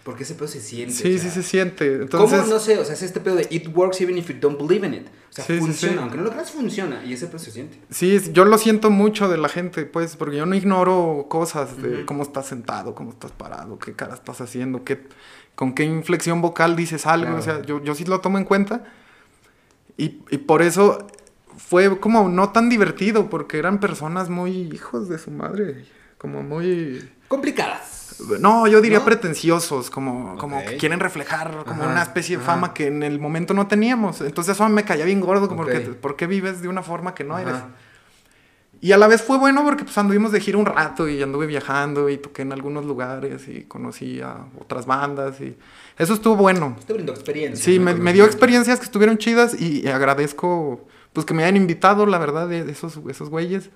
[SPEAKER 1] porque ese pedo se siente.
[SPEAKER 2] Sí,
[SPEAKER 1] o
[SPEAKER 2] sí se siente. Entonces,
[SPEAKER 1] ¿Cómo? No sé, o sea, es este pedo de it works even if you don't believe in it. O sea,
[SPEAKER 2] Sí,
[SPEAKER 1] funciona,
[SPEAKER 2] sí.
[SPEAKER 1] aunque no lo creas, funciona. Y ese pedo se siente.
[SPEAKER 2] Sí, yo lo siento mucho de la gente, pues, porque yo no ignoro cosas de cómo estás sentado, cómo estás parado, qué cara estás haciendo, qué, con qué inflexión vocal dices algo.
[SPEAKER 1] Claro.
[SPEAKER 2] O sea, yo, yo sí lo tomo en cuenta. Y, y por eso fue como no tan divertido, porque eran personas muy hijos de su madre, como muy...
[SPEAKER 1] Complicadas.
[SPEAKER 2] No, yo diría
[SPEAKER 1] ¿No?
[SPEAKER 2] pretenciosos, como, como que quieren reflejar como
[SPEAKER 1] Ajá,
[SPEAKER 2] una especie de
[SPEAKER 1] ajá.
[SPEAKER 2] fama que en el momento no teníamos. Entonces eso me caía bien gordo, como
[SPEAKER 1] Ok.
[SPEAKER 2] porque ¿por qué vives de una forma que no
[SPEAKER 1] Ajá.
[SPEAKER 2] eres? Y a la vez fue bueno porque pues anduvimos de gira un rato y anduve viajando y toqué en algunos lugares y conocí a otras bandas y eso estuvo bueno.
[SPEAKER 1] Te brindó experiencia.
[SPEAKER 2] Sí, me, me dio experiencias que estuvieron chidas y agradezco pues que me hayan invitado, la verdad, de de esos, esos güeyes.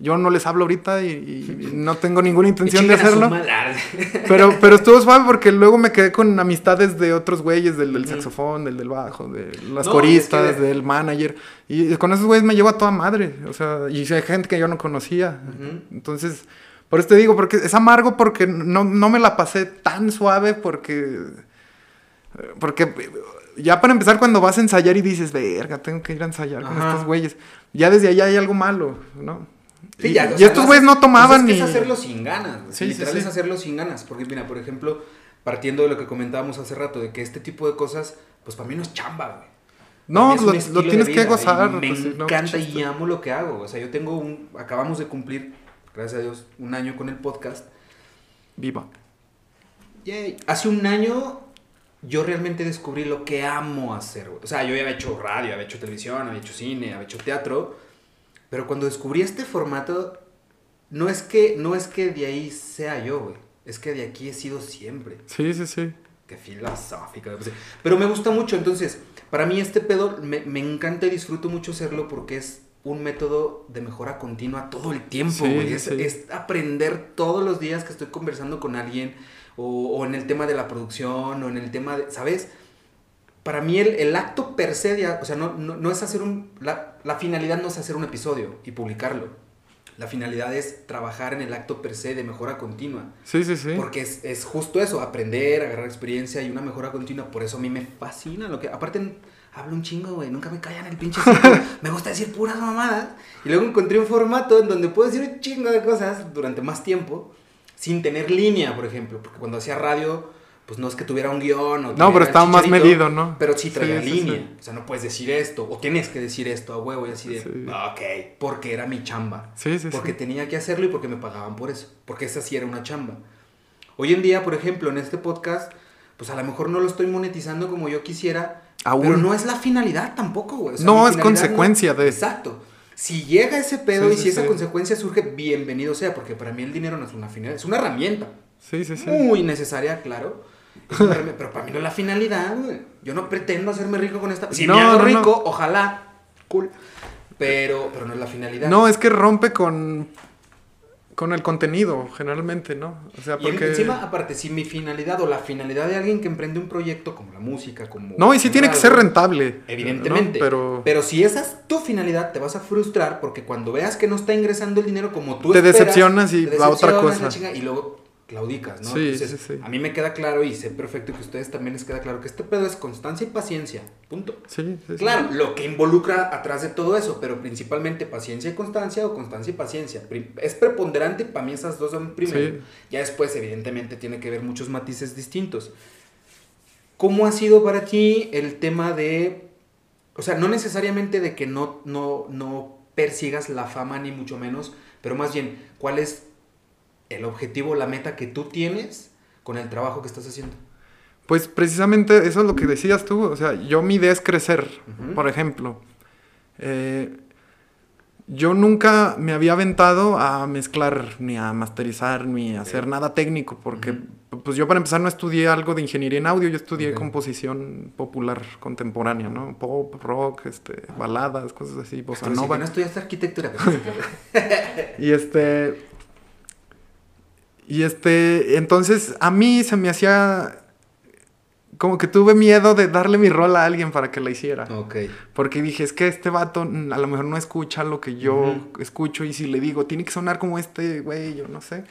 [SPEAKER 2] Yo no les hablo ahorita y, y *laughs* no tengo ninguna intención de hacerlo. *laughs* Pero, pero estuvo suave porque luego me quedé con amistades de otros güeyes, del, del
[SPEAKER 1] Ujú.
[SPEAKER 2] saxofón, del del bajo, de las
[SPEAKER 1] No,
[SPEAKER 2] coristas,
[SPEAKER 1] es que-
[SPEAKER 2] del manager. Y con esos güeyes me llevo a toda madre. O sea, y hay gente que yo no conocía.
[SPEAKER 1] Ujú.
[SPEAKER 2] Entonces, por eso te digo, porque es amargo porque no, no me la pasé tan suave porque... Porque ya para empezar cuando vas a ensayar y dices, verga, tengo que ir a ensayar con estos güeyes. Ya desde allá hay algo malo, ¿no?
[SPEAKER 1] Sí,
[SPEAKER 2] y,
[SPEAKER 1] ya,
[SPEAKER 2] y
[SPEAKER 1] sea,
[SPEAKER 2] estos güeyes no tomaban
[SPEAKER 1] pues es
[SPEAKER 2] ni...
[SPEAKER 1] es hacerlo sin ganas.
[SPEAKER 2] Sí,
[SPEAKER 1] Literal
[SPEAKER 2] sí.
[SPEAKER 1] es hacerlo sin ganas. Porque, mira, por ejemplo, partiendo de lo que comentábamos hace rato, de que este tipo de cosas, pues para mí no es chamba, güey.
[SPEAKER 2] No, lo, tienes que gozar.
[SPEAKER 1] Me
[SPEAKER 2] pues, no,
[SPEAKER 1] encanta y amo lo que hago. O sea, yo tengo un. Acabamos de cumplir, gracias a Dios, un año con el podcast.
[SPEAKER 2] Viva.
[SPEAKER 1] Yay. Hace un año yo realmente descubrí lo que amo hacer, güey. O sea, yo ya había hecho radio, había hecho televisión, había hecho cine, había hecho teatro. Pero cuando descubrí este formato, no es que, no es que de ahí sea yo, güey. Es que de aquí he sido siempre.
[SPEAKER 2] Sí, sí, sí.
[SPEAKER 1] Qué filosófica. pues, Pero me gusta mucho, entonces, para mí este pedo me, me encanta y disfruto mucho hacerlo porque es un método de mejora continua todo el tiempo,
[SPEAKER 2] Sí,
[SPEAKER 1] güey.
[SPEAKER 2] sí,
[SPEAKER 1] es,
[SPEAKER 2] sí.
[SPEAKER 1] es aprender todos los días que estoy conversando con alguien o, o en el tema de la producción o en el tema de, ¿sabes? Para mí el, el acto per se, de- o sea, no, no, no es hacer un, la, la finalidad no es hacer un episodio y publicarlo. La finalidad es trabajar en el acto per se de mejora continua.
[SPEAKER 2] Sí, sí, sí.
[SPEAKER 1] Porque es, es justo eso, aprender, agarrar experiencia y una mejora continua. Por eso a mí me fascina lo que... Aparte, hablo un chingo, güey. Nunca me callan el pinche. *laughs* Me gusta decir puras mamadas. Y luego encontré un formato en donde puedo decir un chingo de cosas durante más tiempo sin tener línea, por ejemplo. Porque cuando hacía radio, pues no es que tuviera un guion o
[SPEAKER 2] No, pero estaba más medido, ¿no?
[SPEAKER 1] Pero sí traía
[SPEAKER 2] Sí,
[SPEAKER 1] línea.
[SPEAKER 2] sí.
[SPEAKER 1] O sea, no puedes decir esto o tienes que decir esto a huevo y así de...
[SPEAKER 2] Sí.
[SPEAKER 1] "Ah, Ok, porque era mi chamba
[SPEAKER 2] Sí, sí,
[SPEAKER 1] porque tenía que hacerlo y porque me pagaban por eso, porque esa sí era una chamba. Hoy en día, por ejemplo, en este podcast, pues a lo mejor no lo estoy monetizando como yo quisiera,
[SPEAKER 2] Aún.
[SPEAKER 1] pero no es la finalidad tampoco, güey. O sea,
[SPEAKER 2] No, es consecuencia de-
[SPEAKER 1] Exacto. Si llega ese pedo
[SPEAKER 2] Sí,
[SPEAKER 1] y
[SPEAKER 2] sí,
[SPEAKER 1] si esa
[SPEAKER 2] sí.
[SPEAKER 1] consecuencia surge, bienvenido sea, porque para mí el dinero no es una finalidad, es una herramienta.
[SPEAKER 2] Sí, sí, sí.
[SPEAKER 1] Muy necesaria, claro. Pero para mí no es la finalidad, güey. Yo no pretendo hacerme rico con esta. Si
[SPEAKER 2] No,
[SPEAKER 1] me hago
[SPEAKER 2] no, no.
[SPEAKER 1] rico, ojalá. Cool. Pero, pero no es la finalidad.
[SPEAKER 2] No, es que rompe con, con el contenido, generalmente, ¿no? O sea,
[SPEAKER 1] Y
[SPEAKER 2] porque...
[SPEAKER 1] encima, aparte, si mi finalidad o la finalidad de alguien que emprende un proyecto como la música, como...
[SPEAKER 2] No, y sí tiene que ser rentable.
[SPEAKER 1] Evidentemente.
[SPEAKER 2] ¿no? Pero...
[SPEAKER 1] Pero si esa es tu finalidad, te vas a frustrar porque cuando veas que no está ingresando el dinero como tú
[SPEAKER 2] Te
[SPEAKER 1] esperas,
[SPEAKER 2] decepcionas y
[SPEAKER 1] te
[SPEAKER 2] va a otra cosa.
[SPEAKER 1] y luego claudicas, ¿no?
[SPEAKER 2] Sí,
[SPEAKER 1] Entonces,
[SPEAKER 2] sí, sí.
[SPEAKER 1] a mí me queda claro y sé perfecto que a ustedes también les queda claro que este pedo es constancia y paciencia. Punto.
[SPEAKER 2] Sí, sí.
[SPEAKER 1] Claro, lo que involucra atrás de todo eso, pero principalmente paciencia y constancia o constancia y paciencia. Es preponderante, para mí esas dos son primero.
[SPEAKER 2] Sí.
[SPEAKER 1] Ya después, evidentemente, tiene que ver muchos matices distintos. ¿Cómo ha sido para ti el tema de, o sea, no necesariamente de que no, no, no persigas la fama ni mucho menos, pero más bien, ¿cuál es el objetivo, la meta que tú tienes con el trabajo que estás haciendo?
[SPEAKER 2] Pues precisamente eso es lo que decías tú. O sea, yo mi idea es crecer. Por ejemplo, eh, yo nunca me había aventado a mezclar, ni a masterizar, ni a hacer nada técnico, porque pues yo para empezar no estudié algo de ingeniería en audio, yo estudié composición popular contemporánea, ¿no? Pop, rock, este, baladas, cosas así, bossa
[SPEAKER 1] si
[SPEAKER 2] nova.
[SPEAKER 1] que no estudiaste arquitectura. *laughs*
[SPEAKER 2] Y este. Y este. Entonces, a mí se me hacía. Como que tuve miedo de darle mi rol a alguien para que la hiciera.
[SPEAKER 1] ok.
[SPEAKER 2] Porque dije, es que este vato a lo mejor no escucha lo que yo escucho. Y si le digo, tiene que sonar como este güey, yo no sé.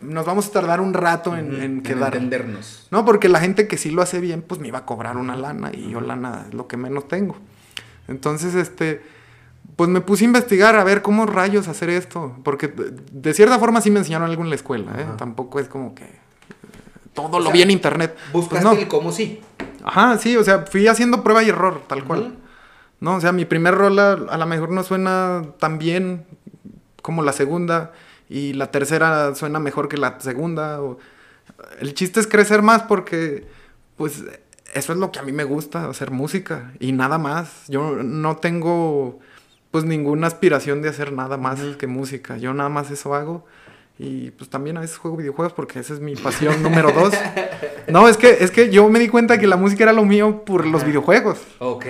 [SPEAKER 2] nos vamos a tardar un rato en, en quedar.
[SPEAKER 1] entendernos.
[SPEAKER 2] No, porque la gente que sí lo hace bien, pues me iba a cobrar una lana y yo lana es lo que menos tengo. Entonces, este, pues me puse a investigar a ver cómo rayos hacer esto, porque de, cierta forma sí me enseñaron algo en la escuela, ¿eh? Tampoco es como que todo
[SPEAKER 1] O
[SPEAKER 2] lo
[SPEAKER 1] sea,
[SPEAKER 2] vi en internet. Pues
[SPEAKER 1] Buscaste
[SPEAKER 2] no.
[SPEAKER 1] el cómo sí.
[SPEAKER 2] Ajá, sí, o sea, fui haciendo prueba y error, tal cual. No, o sea, mi primer rola a lo mejor no suena tan bien como la segunda y la tercera suena mejor que la segunda. o- El chiste es crecer más porque, pues, eso es lo que a mí me gusta, hacer música y nada más. Yo no tengo, pues, ninguna aspiración de hacer nada más
[SPEAKER 1] Ujú.
[SPEAKER 2] que música. Yo nada más eso hago. Y pues también a veces juego videojuegos porque esa es mi pasión número dos. *laughs* No, es que, es que yo me di cuenta que la música era lo mío por los videojuegos.
[SPEAKER 1] Ok,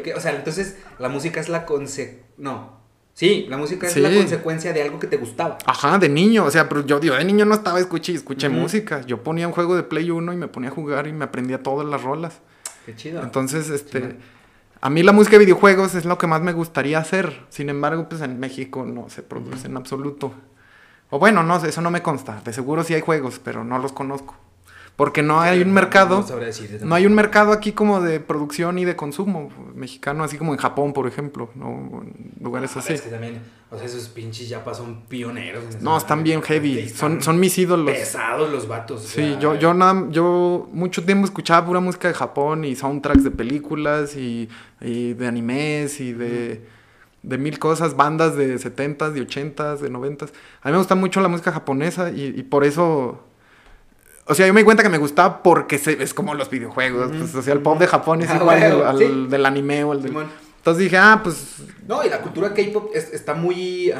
[SPEAKER 1] ok. O sea, entonces la música es la conse... No. Sí, la música es
[SPEAKER 2] Sí.
[SPEAKER 1] la consecuencia de algo que te gustaba.
[SPEAKER 2] Ajá, de niño, o sea, pero yo digo, de niño no estaba escuché y escuché música. Yo ponía un juego de Play 1 y me ponía a jugar y me aprendía todas las rolas.
[SPEAKER 1] Qué chido.
[SPEAKER 2] Entonces, este. A mí la música de videojuegos es lo que más me gustaría hacer. Sin embargo, pues en México no se produce en absoluto. O bueno, no eso no me consta. De seguro sí hay juegos, pero no los conozco. Porque no hay un mercado,
[SPEAKER 1] No
[SPEAKER 2] hay un mercado aquí como de producción y de consumo mexicano, así como en Japón, por ejemplo, ¿no? En lugares
[SPEAKER 1] Ah,
[SPEAKER 2] así.
[SPEAKER 1] Es que también, o sea, esos pinches ya son pioneros.
[SPEAKER 2] No, están bien heavy.
[SPEAKER 1] Están
[SPEAKER 2] Son, son mis ídolos.
[SPEAKER 1] Pesados los vatos. o
[SPEAKER 2] Sí,
[SPEAKER 1] sea,
[SPEAKER 2] yo, yo, nada, yo mucho tiempo escuchaba pura música de Japón y soundtracks de películas y, y de animes y de, de mil cosas, bandas de 70s, de 80s, de 90s. A mí me gusta mucho la música japonesa y, y por eso... O sea, yo me di cuenta que me gustaba porque se- es como los videojuegos. Pues, o sea, el pop de Japón es
[SPEAKER 1] Ah,
[SPEAKER 2] igual al, *laughs* al
[SPEAKER 1] sí.
[SPEAKER 2] del anime o al del... Entonces dije, ah, pues...
[SPEAKER 1] No, y la cultura K-pop es- está muy.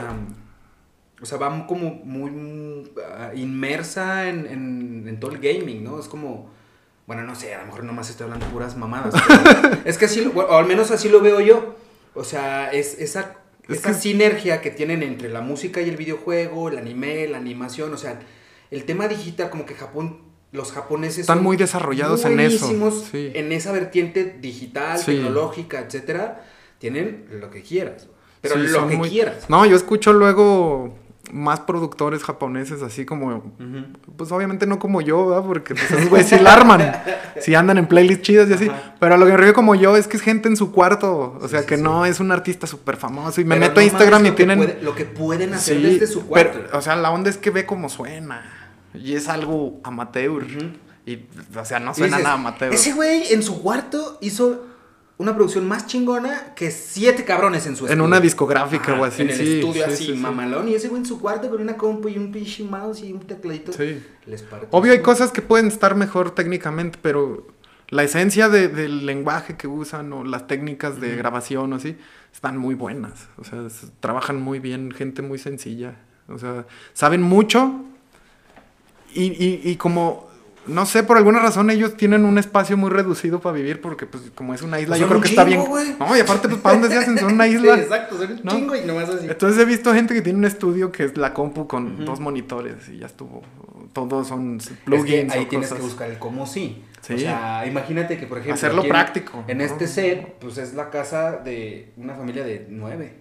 [SPEAKER 1] o sea, va como muy ah, inmersa en, en- en todo el gaming, ¿no? Es como. Bueno, no sé, a lo mejor nomás estoy hablando puras mamadas. pero *laughs* es que así, lo- o al menos así lo veo yo. O sea, es esa,
[SPEAKER 2] Es
[SPEAKER 1] esa
[SPEAKER 2] que-
[SPEAKER 1] sinergia que tienen entre la música y el videojuego, el anime, la animación. O sea, el tema digital, como que Japón. Los japoneses
[SPEAKER 2] Están muy desarrollados en eso, sí.
[SPEAKER 1] en esa vertiente digital,
[SPEAKER 2] Sí.
[SPEAKER 1] tecnológica, etcétera. Tienen lo que quieras. Pero
[SPEAKER 2] Sí,
[SPEAKER 1] lo que
[SPEAKER 2] muy-
[SPEAKER 1] quieras.
[SPEAKER 2] No, yo escucho luego más productores japoneses así como Pues obviamente no como yo, ¿verdad? Porque pues, esos güeyes sí la arman. *laughs* Sí andan en playlists chidas y así.
[SPEAKER 1] Ajá.
[SPEAKER 2] Pero a lo que me refiero como yo es que es gente en su cuarto. O sea,
[SPEAKER 1] sí,
[SPEAKER 2] que
[SPEAKER 1] sí.
[SPEAKER 2] no es un artista súper famoso. Y me
[SPEAKER 1] Pero
[SPEAKER 2] meto a Instagram y tienen...
[SPEAKER 1] puede- lo que pueden hacer desde su cuarto.
[SPEAKER 2] pero, o sea, la onda es que ve cómo suena. Y es algo amateur. Y, o sea, no suena
[SPEAKER 1] dices,
[SPEAKER 2] nada amateur.
[SPEAKER 1] Ese güey en su cuarto hizo una producción más chingona que siete cabrones en su
[SPEAKER 2] En
[SPEAKER 1] estudio.
[SPEAKER 2] una discográfica
[SPEAKER 1] Ajá,
[SPEAKER 2] o así,
[SPEAKER 1] En el
[SPEAKER 2] sí,
[SPEAKER 1] estudio
[SPEAKER 2] sí,
[SPEAKER 1] así,
[SPEAKER 2] sí, sí.
[SPEAKER 1] mamalón. Y ese güey en su cuarto con una compu y un pinche mouse y un tecladito.
[SPEAKER 2] Sí.
[SPEAKER 1] Les partió
[SPEAKER 2] Obvio hay cosas que pueden estar mejor técnicamente, pero la esencia de- del lenguaje que usan o las técnicas de grabación o así están muy buenas. O sea, es- trabajan muy bien, gente muy sencilla. O sea, saben mucho y, y- y como, no sé, por alguna razón ellos tienen un espacio muy reducido para vivir porque pues como es una isla,
[SPEAKER 1] Pues
[SPEAKER 2] yo creo que está bien. No, y aparte, pues, ¿para dónde se hacen? Son una *laughs* isla.
[SPEAKER 1] Sí, exacto, son un
[SPEAKER 2] ¿no?
[SPEAKER 1] chingo y nomás así.
[SPEAKER 2] Entonces he visto gente que tiene un estudio que es la compu con dos monitores y ya estuvo. Todos son
[SPEAKER 1] Es que
[SPEAKER 2] plugins
[SPEAKER 1] ahí
[SPEAKER 2] o
[SPEAKER 1] tienes
[SPEAKER 2] cosas.
[SPEAKER 1] que buscar el cómo sí.
[SPEAKER 2] Sí.
[SPEAKER 1] O sea, imagínate que, por ejemplo.
[SPEAKER 2] Hacerlo
[SPEAKER 1] en-
[SPEAKER 2] práctico,
[SPEAKER 1] En
[SPEAKER 2] ¿no?
[SPEAKER 1] este set, pues es la casa de una familia de nueve.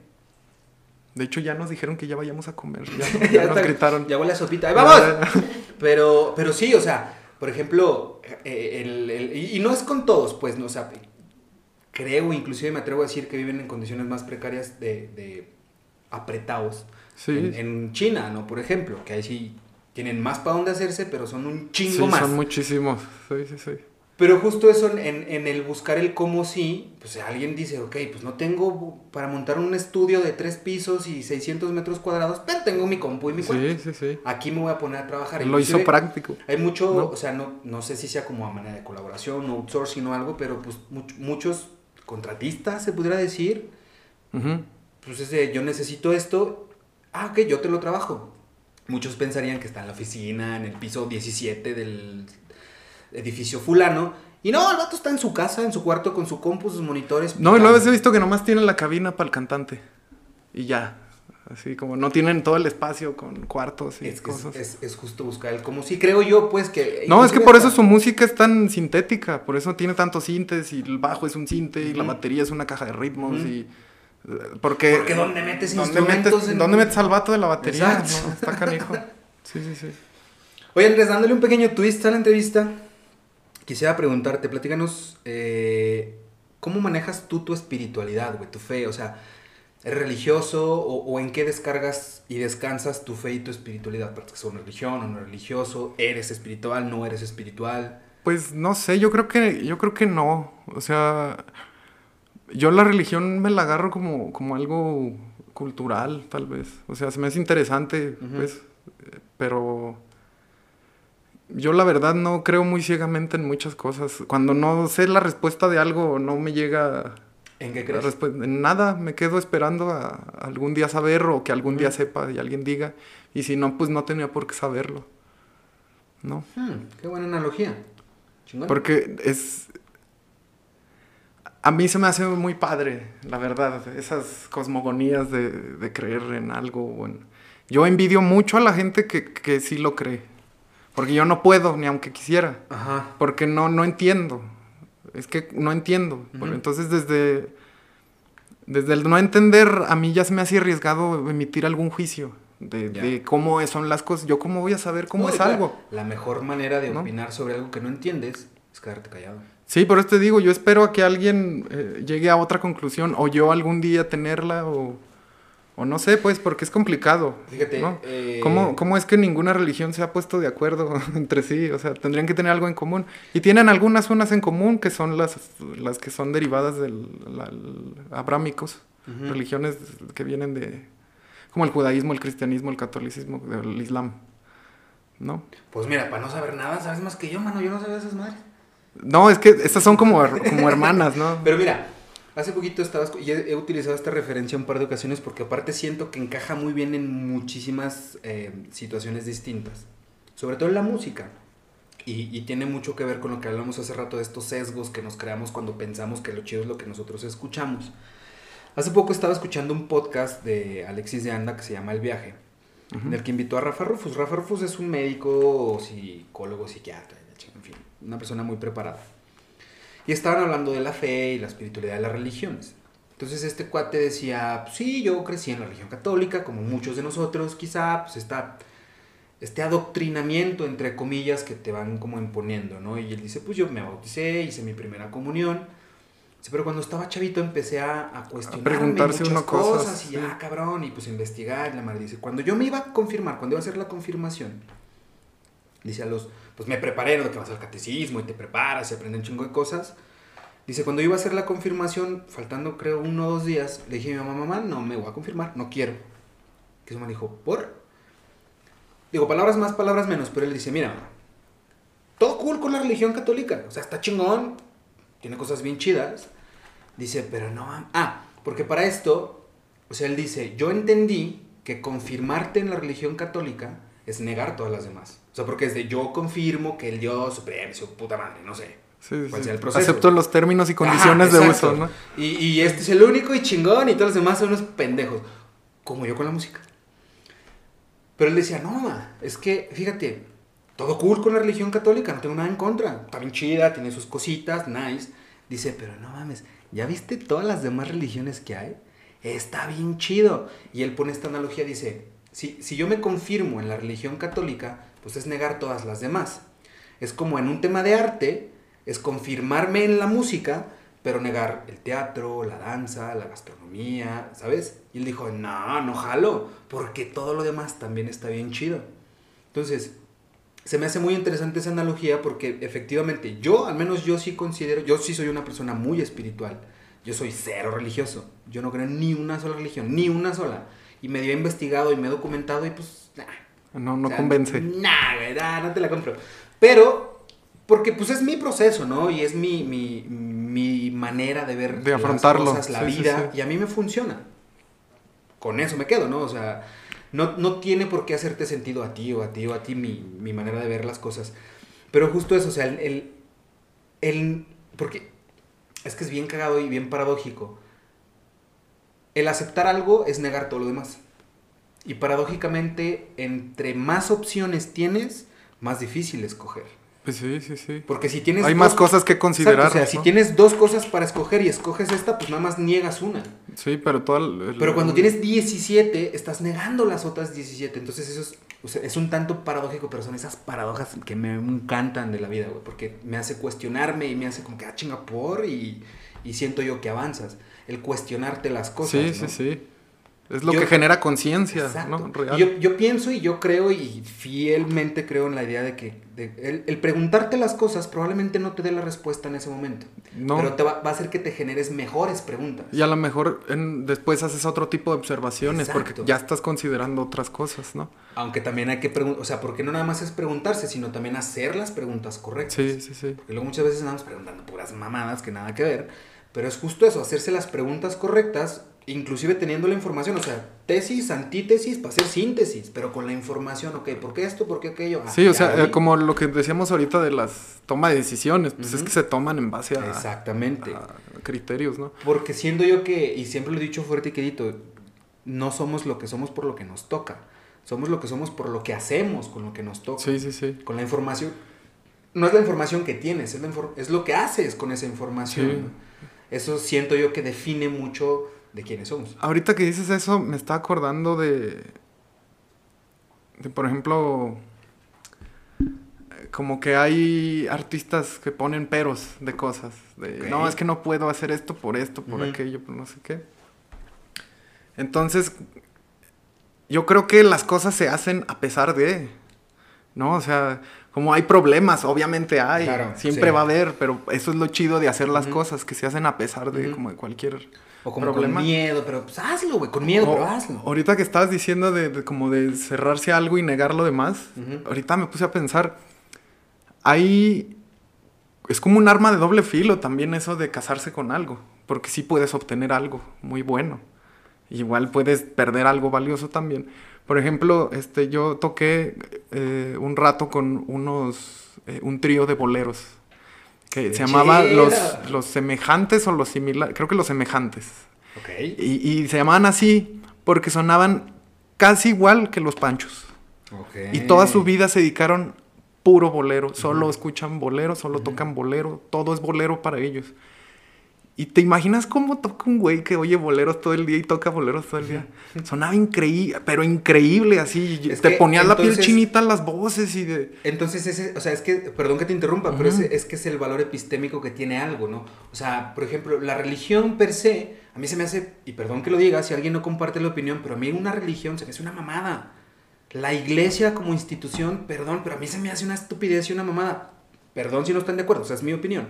[SPEAKER 2] De hecho, ya nos dijeron que ya vayamos a comer. Ya, *laughs*
[SPEAKER 1] Ya
[SPEAKER 2] ya nos gritaron.
[SPEAKER 1] Ya huele a sopita. ¡Ahí vamos! *laughs* Pero, pero sí, o sea, por ejemplo, eh, el- el- y no es con todos, pues, no, o sea, creo, inclusive me atrevo a decir que viven en condiciones más precarias de, de apretados.
[SPEAKER 2] Sí.
[SPEAKER 1] En, en China, ¿no? Por ejemplo, que ahí sí tienen más para dónde hacerse, pero son un
[SPEAKER 2] Sí,
[SPEAKER 1] chingo más.
[SPEAKER 2] son muchísimos. Sí, sí, sí.
[SPEAKER 1] Pero justo eso en, en- el buscar el cómo sí, pues alguien dice, ok, pues no tengo para montar un estudio de tres pisos y 600 metros cuadrados, pero tengo mi compu y mi cuarto.
[SPEAKER 2] Sí, sí, sí.
[SPEAKER 1] Aquí me voy a poner a trabajar.
[SPEAKER 2] Lo hizo práctico.
[SPEAKER 1] Hay mucho,
[SPEAKER 2] ¿no?
[SPEAKER 1] o sea, no, no sé si sea como a manera de colaboración o outsourcing o algo, pero pues much- muchos contratistas, se pudiera decir, pues es de, yo necesito esto, ah, ok, yo te lo trabajo. Muchos pensarían que está en la oficina, en el piso 17 del edificio fulano, y no, el vato está en su casa, en su cuarto, con su compu, sus monitores.
[SPEAKER 2] No, y luego he visto que nomás tienen la cabina para el cantante. Y ya. Así como no tienen todo el espacio con cuartos y
[SPEAKER 1] Es,
[SPEAKER 2] cosas.
[SPEAKER 1] es- es justo buscar el cómo sí, creo yo, pues que...
[SPEAKER 2] No, es que por eso su música es tan sintética, por eso tiene tantos sintes y el bajo es un sinte y la batería es una caja de ritmos y porque
[SPEAKER 1] Porque ¿dónde metes
[SPEAKER 2] ¿dónde
[SPEAKER 1] instrumentos
[SPEAKER 2] metes,
[SPEAKER 1] en-
[SPEAKER 2] ¿Dónde metes al vato de la batería?
[SPEAKER 1] Exacto.
[SPEAKER 2] No, está canijo. *laughs* Sí, sí, sí.
[SPEAKER 1] Oye, Andrés, dándole un pequeño twist a la entrevista, quisiera preguntarte, platícanos, eh, ¿cómo manejas tú tu espiritualidad, güey, tu fe? O sea, ¿eres religioso o, o en qué descargas y descansas tu fe y tu espiritualidad? ¿Practicas una religión o no religioso? ¿Eres espiritual, no eres espiritual?
[SPEAKER 2] Pues no sé, yo creo que, yo creo que no. O sea, yo la religión me la agarro como, como algo cultural, tal vez. O sea, se me hace interesante, pues, eh, pero yo la verdad no creo muy ciegamente en muchas cosas. Cuando no sé la respuesta de algo, no me llega
[SPEAKER 1] ¿En qué crees?
[SPEAKER 2] En nada, me quedo esperando a, algún día saber o que algún día
[SPEAKER 1] Ujú.
[SPEAKER 2] sepa y alguien diga. Y si no, pues no tenía por qué saberlo. ¿No?
[SPEAKER 1] Hmm, qué buena analogía. Chingón.
[SPEAKER 2] Porque es... A mí se me hace muy padre, la verdad, esas cosmogonías de, de creer en algo. o en- Yo envidio mucho a la gente que, que sí lo cree. Porque yo no puedo, ni aunque quisiera.
[SPEAKER 1] Ajá.
[SPEAKER 2] Porque no, no entiendo. Es que no entiendo. Entonces, desde, desde el no entender, a mí ya se me hace arriesgado emitir algún juicio de, de cómo son las cosas. Yo cómo voy a saber cómo
[SPEAKER 1] No,
[SPEAKER 2] es algo.
[SPEAKER 1] La mejor manera de
[SPEAKER 2] ¿No?
[SPEAKER 1] opinar sobre algo que no entiendes es quedarte callado.
[SPEAKER 2] Sí, por eso te digo, yo espero a que alguien eh, llegue a otra conclusión o yo algún día tenerla o, o no sé, pues, porque es complicado.
[SPEAKER 1] Fíjate,
[SPEAKER 2] ¿no?
[SPEAKER 1] eh,
[SPEAKER 2] ¿Cómo, cómo es que ninguna religión se ha puesto de acuerdo *laughs* entre sí? O sea, tendrían que tener algo en común. Y tienen algunas unas en común que son las, las que son derivadas del la- abrámicos, religiones que vienen de... como el judaísmo, el cristianismo, el catolicismo, el islam. ¿No?
[SPEAKER 1] Pues mira, para no saber nada, sabes más que yo, mano. Yo no sabía esas madres.
[SPEAKER 2] No, es que estas son como, como hermanas, ¿no?
[SPEAKER 1] Pero mira, hace poquito estabas. Y he, he utilizado esta referencia un par de ocasiones porque, aparte, siento que encaja muy bien en muchísimas eh, situaciones distintas. Sobre todo en la música. Y, y tiene mucho que ver con lo que hablamos hace rato de estos sesgos que nos creamos cuando pensamos que lo chido es lo que nosotros escuchamos. Hace poco estaba escuchando un podcast de Alexis de Anda que se llama El Viaje, en el que invitó a Rafa Rufus. Rafa Rufus es un médico, psicólogo, psiquiatra, en fin, una persona muy preparada. Y estaban hablando de la fe y la espiritualidad de las religiones. Entonces este cuate decía, "Pues sí, yo crecí en la religión católica, como muchos de nosotros, quizá, pues está este adoctrinamiento, entre comillas, que te van como imponiendo, ¿no? Y él dice, pues yo me bauticé, hice mi primera comunión. Pero cuando estaba chavito empecé a, a cuestionarme
[SPEAKER 2] preguntarse
[SPEAKER 1] muchas
[SPEAKER 2] uno
[SPEAKER 1] cosas,
[SPEAKER 2] cosas,
[SPEAKER 1] y
[SPEAKER 2] sí.
[SPEAKER 1] ya, cabrón, y pues investigar, y la madre dice, cuando yo me iba a confirmar, cuando iba a hacer la confirmación, dice a los, pues me preparé, ¿no? Que vas al catecismo y te preparas y aprendes un chingo de cosas. Dice, cuando iba a hacer la confirmación, faltando creo uno o dos días, le dije a mi mamá, mamá, no me voy a confirmar, no quiero. Que su mamá dijo, ¿por? Digo, palabras más, palabras menos, pero él dice, mira, mamá, todo cool con la religión católica, o sea, está chingón, tiene cosas bien chidas. Dice, pero no, ah, porque para esto, o sea, él dice, yo entendí que confirmarte en la religión católica es negar todas las demás. O sea, porque es de yo confirmo que el Dios supremo, su puta madre, no sé.
[SPEAKER 2] Sí,
[SPEAKER 1] cuál
[SPEAKER 2] sí.
[SPEAKER 1] sea el proceso.
[SPEAKER 2] Acepto los términos y condiciones
[SPEAKER 1] Ajá,
[SPEAKER 2] de uso, ¿no?
[SPEAKER 1] Y, y este es el único y chingón y todos los demás son unos pendejos. Como yo con la música. Pero él decía, no, mamá, es que, fíjate, todo cool con la religión católica, no tengo nada en contra. Está bien chida, tiene sus cositas, nice. Dice, pero no mames, ¿ya viste todas las demás religiones que hay? Está bien chido. Y él pone esta analogía, dice, si, si yo me confirmo en la religión católica, pues es negar todas las demás. Es como en un tema de arte, es confirmarme en la música, pero negar el teatro, la danza, la gastronomía, ¿sabes? Y él dijo, no, no jalo, porque todo lo demás también está bien chido. Entonces, se me hace muy interesante esa analogía porque efectivamente yo, al menos yo sí considero, yo sí soy una persona muy espiritual. Yo soy cero religioso. Yo no creo en ni una sola religión, ni una sola. Y medio he investigado y me he documentado y pues,
[SPEAKER 2] No, no
[SPEAKER 1] o sea,
[SPEAKER 2] convence.
[SPEAKER 1] Nah, güey, nah, no te la compro. Pero, porque pues es mi proceso, ¿no? Y es mi, mi, mi manera de ver
[SPEAKER 2] De afrontarlo.
[SPEAKER 1] las cosas, la
[SPEAKER 2] Sí, sí,
[SPEAKER 1] vida,
[SPEAKER 2] sí.
[SPEAKER 1] y a mí me funciona. Con eso me quedo, ¿no? O sea, no, no tiene por qué hacerte sentido a ti o a ti o a ti mi, mi manera de ver las cosas. Pero justo eso, o sea, el, el, el- Porque es que es bien cagado y bien paradójico. El aceptar algo es negar todo lo demás. Y paradójicamente, entre más opciones tienes, más difícil escoger.
[SPEAKER 2] Pues sí, sí, sí.
[SPEAKER 1] Porque si tienes...
[SPEAKER 2] Hay
[SPEAKER 1] dos-
[SPEAKER 2] más cosas que considerar.
[SPEAKER 1] Exacto, o sea, si tienes dos cosas para escoger y escoges esta, pues nada más niegas una.
[SPEAKER 2] Sí, pero todo el- el-
[SPEAKER 1] Pero cuando tienes 17, estás negando las otras 17. Entonces eso es o sea, es un tanto paradójico, pero son esas paradojas que me encantan de la vida, güey, porque me hace cuestionarme y me hace como que, ah, chinga, por, y, y siento yo que avanzas. El cuestionarte las cosas.
[SPEAKER 2] Sí,
[SPEAKER 1] ¿no?
[SPEAKER 2] sí, sí. Es lo
[SPEAKER 1] Yo-
[SPEAKER 2] que genera conciencia. ¿no? Real.
[SPEAKER 1] Yo, yo pienso y yo creo y fielmente creo en la idea de que de- el, el preguntarte las cosas probablemente no te dé la respuesta en ese momento,
[SPEAKER 2] No.
[SPEAKER 1] pero te va, va a hacer que te generes mejores preguntas.
[SPEAKER 2] Y a lo mejor en- después haces otro tipo de observaciones porque ya estás considerando otras cosas, ¿no?
[SPEAKER 1] Aunque también hay que preguntar, o sea, porque no nada más es preguntarse, sino también hacer las preguntas correctas.
[SPEAKER 2] Sí, sí, sí.
[SPEAKER 1] Porque luego muchas veces andamos preguntando puras mamadas que nada que ver, pero es justo eso, hacerse las preguntas correctas, inclusive teniendo la información, o sea, tesis, antítesis, para hacer síntesis, pero con la información, ok, ¿por qué esto? ¿Por qué aquello? Ah,
[SPEAKER 2] Sí, o sea, eh, como lo que decíamos ahorita de las toma de decisiones, pues es que se toman en base a,
[SPEAKER 1] Exactamente.
[SPEAKER 2] a criterios, ¿no?
[SPEAKER 1] Porque siendo yo que, y siempre lo he dicho fuerte y quedito, no somos lo que somos por lo que nos toca. Somos lo que somos por lo que hacemos con lo que nos toca.
[SPEAKER 2] Sí, sí, sí.
[SPEAKER 1] Con la información. No es la información que tienes, es, la infor- es lo que haces con esa información. Eso siento yo que define mucho de quiénes somos.
[SPEAKER 2] Ahorita que dices eso, me está acordando de, de por ejemplo, como que hay artistas que ponen peros de cosas. De. No, es que no puedo hacer esto por esto, por aquello, por no sé qué. Entonces, yo creo que las cosas se hacen a pesar de, ¿no? O sea, como hay problemas, obviamente hay,
[SPEAKER 1] Claro,
[SPEAKER 2] siempre
[SPEAKER 1] sí.
[SPEAKER 2] va a haber, pero eso es lo chido de hacer las cosas, que se hacen a pesar de como de cualquier
[SPEAKER 1] O como
[SPEAKER 2] problema.
[SPEAKER 1] con miedo, pero pues hazlo, güey, con miedo,
[SPEAKER 2] O-
[SPEAKER 1] pero hazlo.
[SPEAKER 2] Ahorita que estabas diciendo de, de como de cerrarse a algo y negar lo demás, ahorita me puse a pensar, hay... Es como un arma de doble filo también eso de casarse con algo, porque sí puedes obtener algo muy bueno. Igual puedes perder algo valioso también. Por ejemplo, este, yo toqué eh, un rato con unos, eh, un trío de boleros, que
[SPEAKER 1] ¡Qué
[SPEAKER 2] se llamaba los, los semejantes o los similares, creo que los semejantes.
[SPEAKER 1] Ok.
[SPEAKER 2] Y, y se llamaban así porque sonaban casi igual que los panchos.
[SPEAKER 1] Ok.
[SPEAKER 2] Y toda su vida se dedicaron puro bolero. Solo escuchan bolero, solo tocan bolero. Todo es bolero para ellos. ¿Y te imaginas cómo toca un güey que oye boleros todo el día y toca boleros todo el día? Sonaba increíble, pero increíble así.
[SPEAKER 1] Es
[SPEAKER 2] te ponías la piel chinita las voces y de...
[SPEAKER 1] Entonces, ese, o sea, es que, perdón que te interrumpa, pero
[SPEAKER 2] Ujú.
[SPEAKER 1] ese, es que es el valor epistémico que tiene algo, ¿no? O sea, por ejemplo, la religión per se, a mí se me hace, y perdón que lo diga, si alguien no comparte la opinión, pero a mí una religión se me hace una mamada. La iglesia como institución, perdón, pero a mí se me hace una estupidez y una mamada. Perdón si no están de acuerdo, o sea, es mi opinión.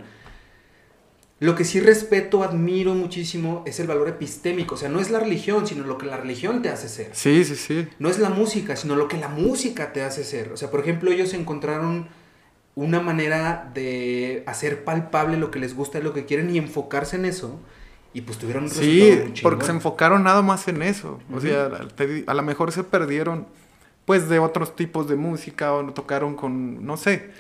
[SPEAKER 1] Lo que sí respeto, admiro muchísimo, es el valor epistémico. O sea, no es la religión, sino lo que la religión te hace ser
[SPEAKER 2] Sí, sí, sí.
[SPEAKER 1] no es la música, sino lo que la música te hace ser. O sea, por ejemplo, ellos encontraron una manera de hacer palpable lo que les gusta y lo que quieren y enfocarse en eso. Y pues tuvieron un
[SPEAKER 2] Sí, porque se enfocaron nada más en eso. O sea, te a lo mejor se perdieron, pues, de otros tipos de música o no tocaron con, no sé,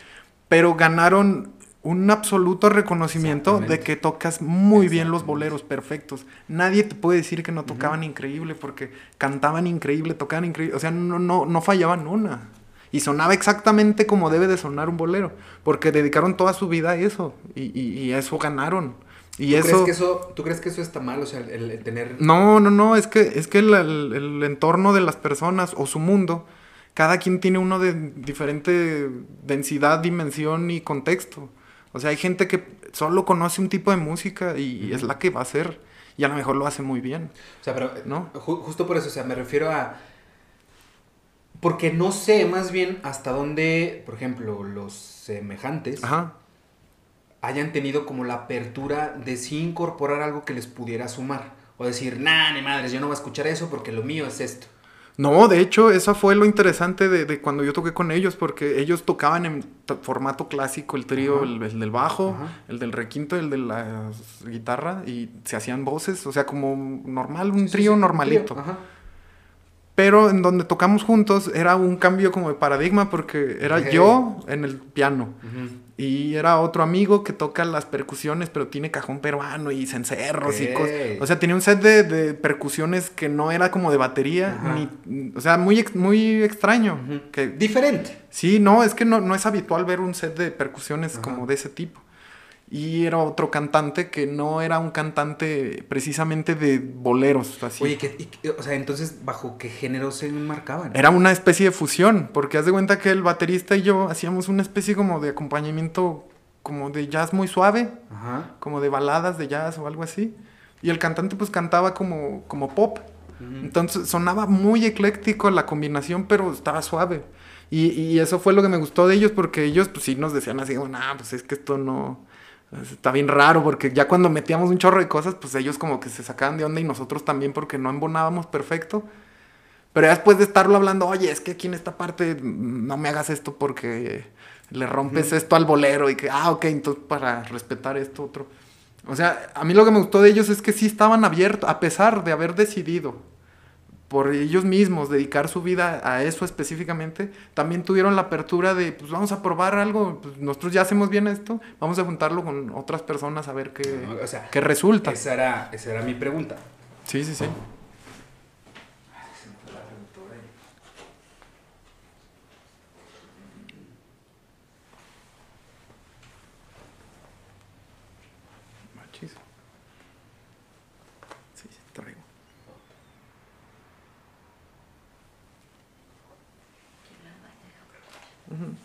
[SPEAKER 2] pero ganaron un absoluto reconocimiento de que tocas muy bien los boleros perfectos. Nadie te puede decir que no tocaban increíble porque cantaban increíble, tocaban increíble, o sea, no, no, no fallaban una. Y sonaba exactamente como debe de sonar un bolero, porque dedicaron toda su vida a eso y, y- y a eso ganaron. Y
[SPEAKER 1] ¿Tú,
[SPEAKER 2] eso...
[SPEAKER 1] crees que eso, ¿Tú crees que eso está mal? O sea, el, el tener...
[SPEAKER 2] No, no, no, es que, es que el, el- el entorno de las personas o su mundo, cada quien tiene uno de diferente densidad, dimensión y contexto. O sea, hay gente que solo conoce un tipo de música y es la que va a hacer. Y a lo mejor lo hace muy bien.
[SPEAKER 1] O sea, pero
[SPEAKER 2] ¿No?
[SPEAKER 1] ju- justo por eso, o sea, me refiero a... Porque no sé más bien hasta dónde, por ejemplo, los semejantes
[SPEAKER 2] Ajá.
[SPEAKER 1] hayan tenido como la apertura de sí incorporar algo que les pudiera sumar. O decir, nah, ni madres, yo no voy a escuchar eso porque lo mío es esto.
[SPEAKER 2] No, de hecho, eso fue lo interesante de, de cuando yo toqué con ellos, porque ellos tocaban en formato clásico, el trío, el, el del bajo,
[SPEAKER 1] Ajá.
[SPEAKER 2] el del requinto, el de la guitarra, y se hacían voces, o sea, como normal, un
[SPEAKER 1] Sí,
[SPEAKER 2] trío
[SPEAKER 1] sí,
[SPEAKER 2] normalito.
[SPEAKER 1] ajá.
[SPEAKER 2] Pero en donde tocamos juntos era un cambio como de paradigma, porque era yo en el piano. Y era otro amigo que toca las percusiones, pero tiene cajón peruano y cencerros y cosas. O sea, tenía un set de, de percusiones que no era como de batería, ni, o sea, muy, muy extraño. Que,
[SPEAKER 1] Diferente.
[SPEAKER 2] sí, no, es que no, no es habitual ver un set de percusiones
[SPEAKER 1] Ajá.
[SPEAKER 2] como de ese tipo. Y era otro cantante que no era un cantante precisamente de boleros. Así.
[SPEAKER 1] Oye, que, y- o sea, entonces, ¿bajo qué género se enmarcaban?
[SPEAKER 2] Era una especie de fusión, porque haz de cuenta que el baterista y yo hacíamos una especie como de acompañamiento como de jazz muy suave,
[SPEAKER 1] Ajá.
[SPEAKER 2] como de baladas de jazz o algo así. Y el cantante pues cantaba como, como pop.
[SPEAKER 1] Ujú.
[SPEAKER 2] Entonces sonaba muy ecléctico la combinación, pero estaba suave. Y, y eso fue lo que me gustó de ellos, porque ellos pues sí nos decían así, nah, pues es que esto no... Está bien raro, porque ya cuando metíamos un chorro de cosas, pues ellos como que se sacaban de onda y nosotros también porque no embonábamos perfecto. Pero ya después de estarlo hablando, oye, es que aquí en esta parte no me hagas esto porque le rompes esto al bolero y que, ah, ok, entonces para respetar esto otro. O sea, a mí lo que me gustó de ellos es que sí estaban abiertos, a pesar de haber decidido por ellos mismos dedicar su vida a eso específicamente, también tuvieron la apertura de, pues vamos a probar algo, pues, nosotros ya hacemos bien esto, vamos a juntarlo con otras personas a ver qué,
[SPEAKER 1] O sea,
[SPEAKER 2] qué resulta.
[SPEAKER 1] esa era, esa era mi pregunta.
[SPEAKER 2] Sí, sí, sí. Machis. Sí, sí, traigo. Ujú.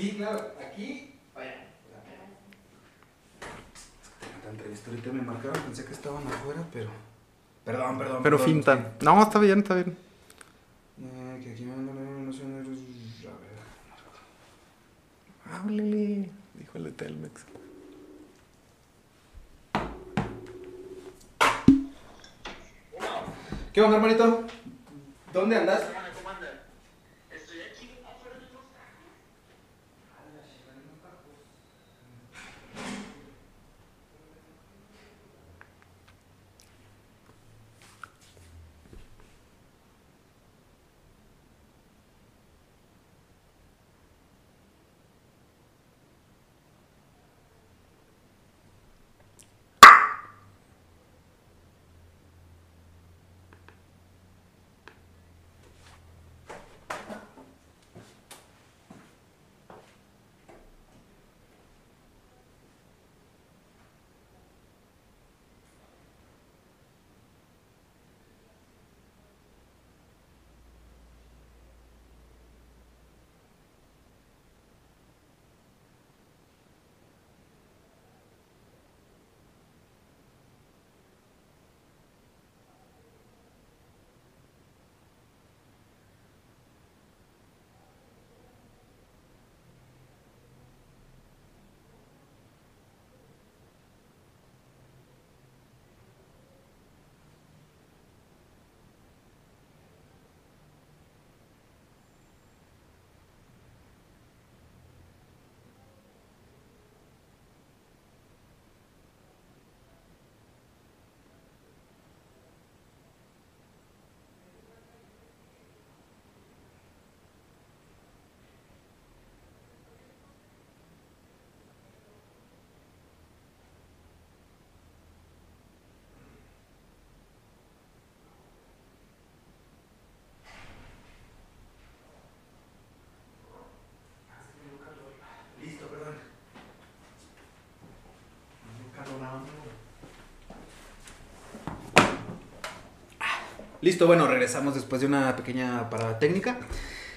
[SPEAKER 1] Sí, claro, aquí, vaya. Tanta entrevista ahorita me marcaron, pensé que estaban afuera, pero. Perdón, perdón.
[SPEAKER 2] Pero
[SPEAKER 1] perdón,
[SPEAKER 2] fintan. No, está bien, está bien.
[SPEAKER 1] Eh, que aquí me mandan, no sé, no sé, a ver.
[SPEAKER 2] Háblele, dijo el de Telmex.
[SPEAKER 1] ¿Qué onda, hermanito? ¿Dónde andas? Listo, bueno, regresamos después de una pequeña parada técnica.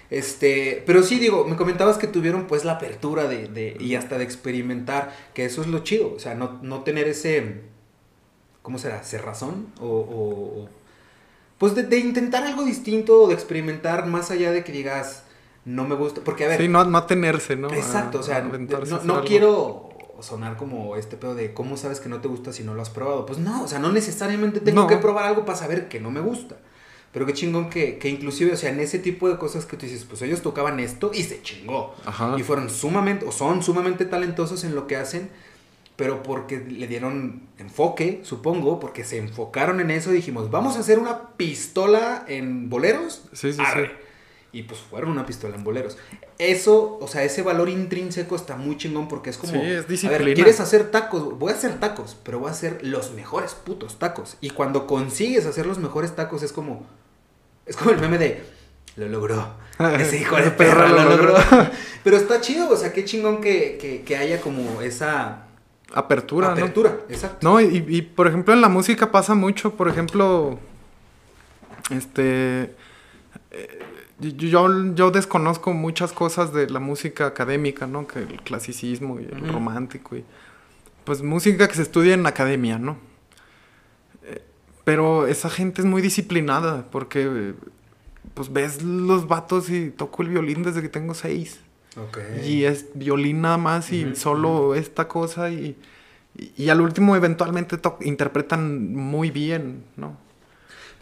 [SPEAKER 1] Este, pero sí, digo, me comentabas que tuvieron pues la apertura de, de- y hasta de experimentar, que eso es lo chido, o sea, no, no tener ese, ¿cómo será? ¿Cerrazón? O, o- o- pues de, de intentar algo distinto, de experimentar más allá de que digas, no me gusta, porque a ver,
[SPEAKER 2] Sí, no, no atenerse, ¿no?
[SPEAKER 1] Exacto, o sea, no, no- quiero sonar como este pedo de cómo sabes que no te gusta si no lo has probado. Pues no, o sea, no necesariamente tengo
[SPEAKER 2] No.
[SPEAKER 1] que probar algo para saber que no me gusta. Pero qué chingón que, que inclusive, o sea, en ese tipo de cosas que tú dices, pues ellos tocaban esto y se chingó.
[SPEAKER 2] Ajá.
[SPEAKER 1] Y fueron sumamente, o son sumamente talentosos en lo que hacen, pero porque le dieron enfoque, supongo, porque se enfocaron en eso, dijimos, vamos a hacer una pistola en boleros.
[SPEAKER 2] Sí, sí,
[SPEAKER 1] Arre.
[SPEAKER 2] sí.
[SPEAKER 1] Y pues fueron una pistola en boleros. Eso, o sea, ese valor intrínseco está muy chingón porque es como.
[SPEAKER 2] Sí, es
[SPEAKER 1] A ver. ¿quieres hacer tacos? Voy a hacer tacos, pero voy a hacer los mejores putos tacos. Y cuando consigues hacer los mejores tacos es como. Es como el meme de, lo logró. *laughs* Ese hijo de perra lo, logró. *laughs* Pero está chido, o sea, qué chingón que, que, que haya como esa...
[SPEAKER 2] Apertura,
[SPEAKER 1] Apertura, exacto.
[SPEAKER 2] No, y, y, por ejemplo en la música pasa mucho, por ejemplo, este... Eh, yo, yo desconozco muchas cosas de la música académica, ¿no? Que el clasicismo y el romántico y... Pues música que se estudia en academia, ¿no? Eh, pero esa gente es muy disciplinada porque pues ves los vatos y toco el violín desde que tengo seis. Okay. Y es violín nada más y solo esta cosa y, y, al último eventualmente interpretan muy bien, ¿no?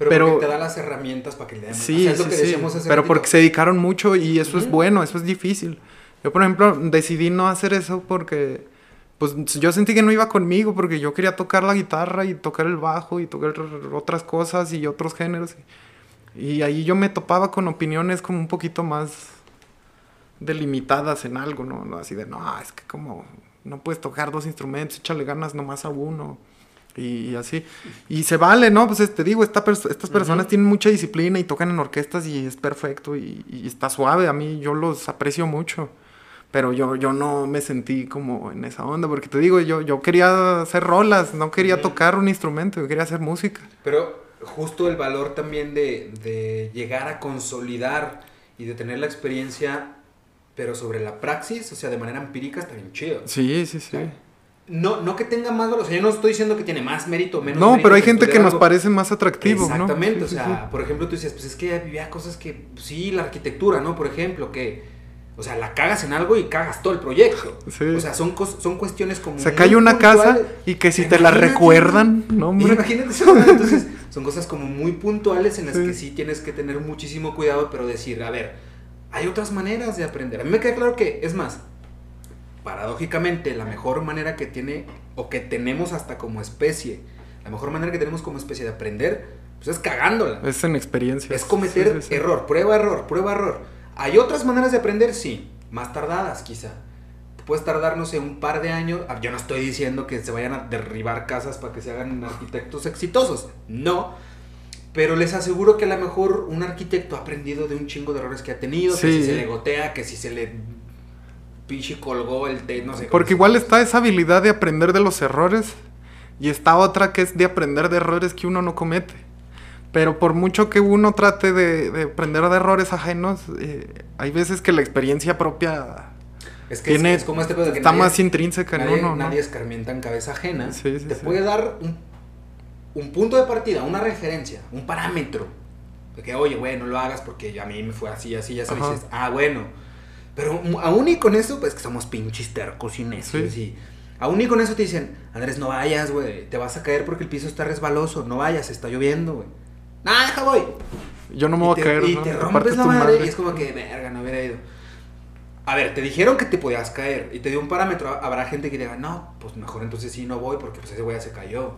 [SPEAKER 1] Pero, pero porque te da las herramientas para que le den.
[SPEAKER 2] Sí, sí, sí. Pero porque se dedicaron mucho y eso es bueno, eso es difícil. Yo, por ejemplo, decidí no hacer eso porque pues yo sentí que no iba conmigo porque yo quería tocar la guitarra y tocar el bajo y tocar otras cosas y otros géneros. Y ahí yo me topaba con opiniones como un poquito más delimitadas en algo, ¿no? Así de, no, es que como no puedes tocar dos instrumentos, échale ganas nomás a uno. Y, así. Y se vale, ¿no? Pues te digo, esta estas personas tienen mucha disciplina y tocan en orquestas y es perfecto y, está suave. A mí yo los aprecio mucho. Pero yo, yo no me sentí como en esa onda, porque te digo, yo, yo quería hacer rolas, no quería tocar un instrumento, yo quería hacer música.
[SPEAKER 1] Pero justo el valor también de, de, llegar a consolidar y de tener la experiencia, pero sobre la praxis, o sea, de manera empírica, está bien chido.
[SPEAKER 2] Sí, sí, sí.
[SPEAKER 1] No, no que tenga más valor, o sea, yo no estoy diciendo que tiene más mérito o menos
[SPEAKER 2] No,
[SPEAKER 1] mérito
[SPEAKER 2] pero hay gente que nos parece más atractivo,
[SPEAKER 1] Exactamente, o sea, por ejemplo, tú decías, pues es que había cosas que, sí, la arquitectura, ¿no? Por ejemplo, que o sea, la cagas en algo y cagas todo el proyecto. O sea, son, son cuestiones como.
[SPEAKER 2] Se cae una casa y que si te la recuerdan, no, hombre.
[SPEAKER 1] Imagínate eso. Entonces, son cosas como muy puntuales en las que sí tienes que tener muchísimo cuidado, pero decir, a ver, hay otras maneras de aprender. A mí me queda claro que, es más, paradójicamente, la mejor manera que tiene, o que tenemos hasta como especie, la mejor manera que tenemos como especie de aprender, pues es cagándola.
[SPEAKER 2] Es en experiencia.
[SPEAKER 1] Es cometer error, prueba, error, prueba, error. ¿Hay otras maneras de aprender? Sí, más tardadas quizá. Puedes tardar, no sé, un par de años. Ah, yo no estoy diciendo que se vayan a derribar casas para que se hagan arquitectos exitosos. No. Pero les aseguro que a lo mejor un arquitecto ha aprendido de un chingo de errores que ha tenido. Que si se le gotea, que si se le pinche colgó el té, no sé.
[SPEAKER 2] Porque igual está esa habilidad de aprender de los errores. Y está otra que es de aprender de errores que uno no comete. Pero por mucho que uno trate de, aprender de errores ajenos, eh, hay veces que la experiencia propia
[SPEAKER 1] es que tiene, es, como este
[SPEAKER 2] que está más intrínseca
[SPEAKER 1] en
[SPEAKER 2] uno.
[SPEAKER 1] Nadie escarmienta en cabeza ajena. te puede dar un, punto de partida, una referencia, un parámetro. De que, oye, güey, no lo hagas porque a mí me fue así, así, ya sabes. Ah, bueno. Pero aún y con eso, pues que somos pinches tercos y necios. Y aún y con eso te dicen, Andrés, no vayas, güey. Te vas a caer porque el piso está resbaloso. No vayas, está lloviendo, güey. No, deja voy.
[SPEAKER 2] Yo no me voy a caer.
[SPEAKER 1] Y te rompes la madre, y es como que, verga, no hubiera ido. A ver, te dijeron que te podías caer y te dio un parámetro. Habrá gente que diga, no, pues mejor entonces sí no voy porque pues ese güey ya se cayó.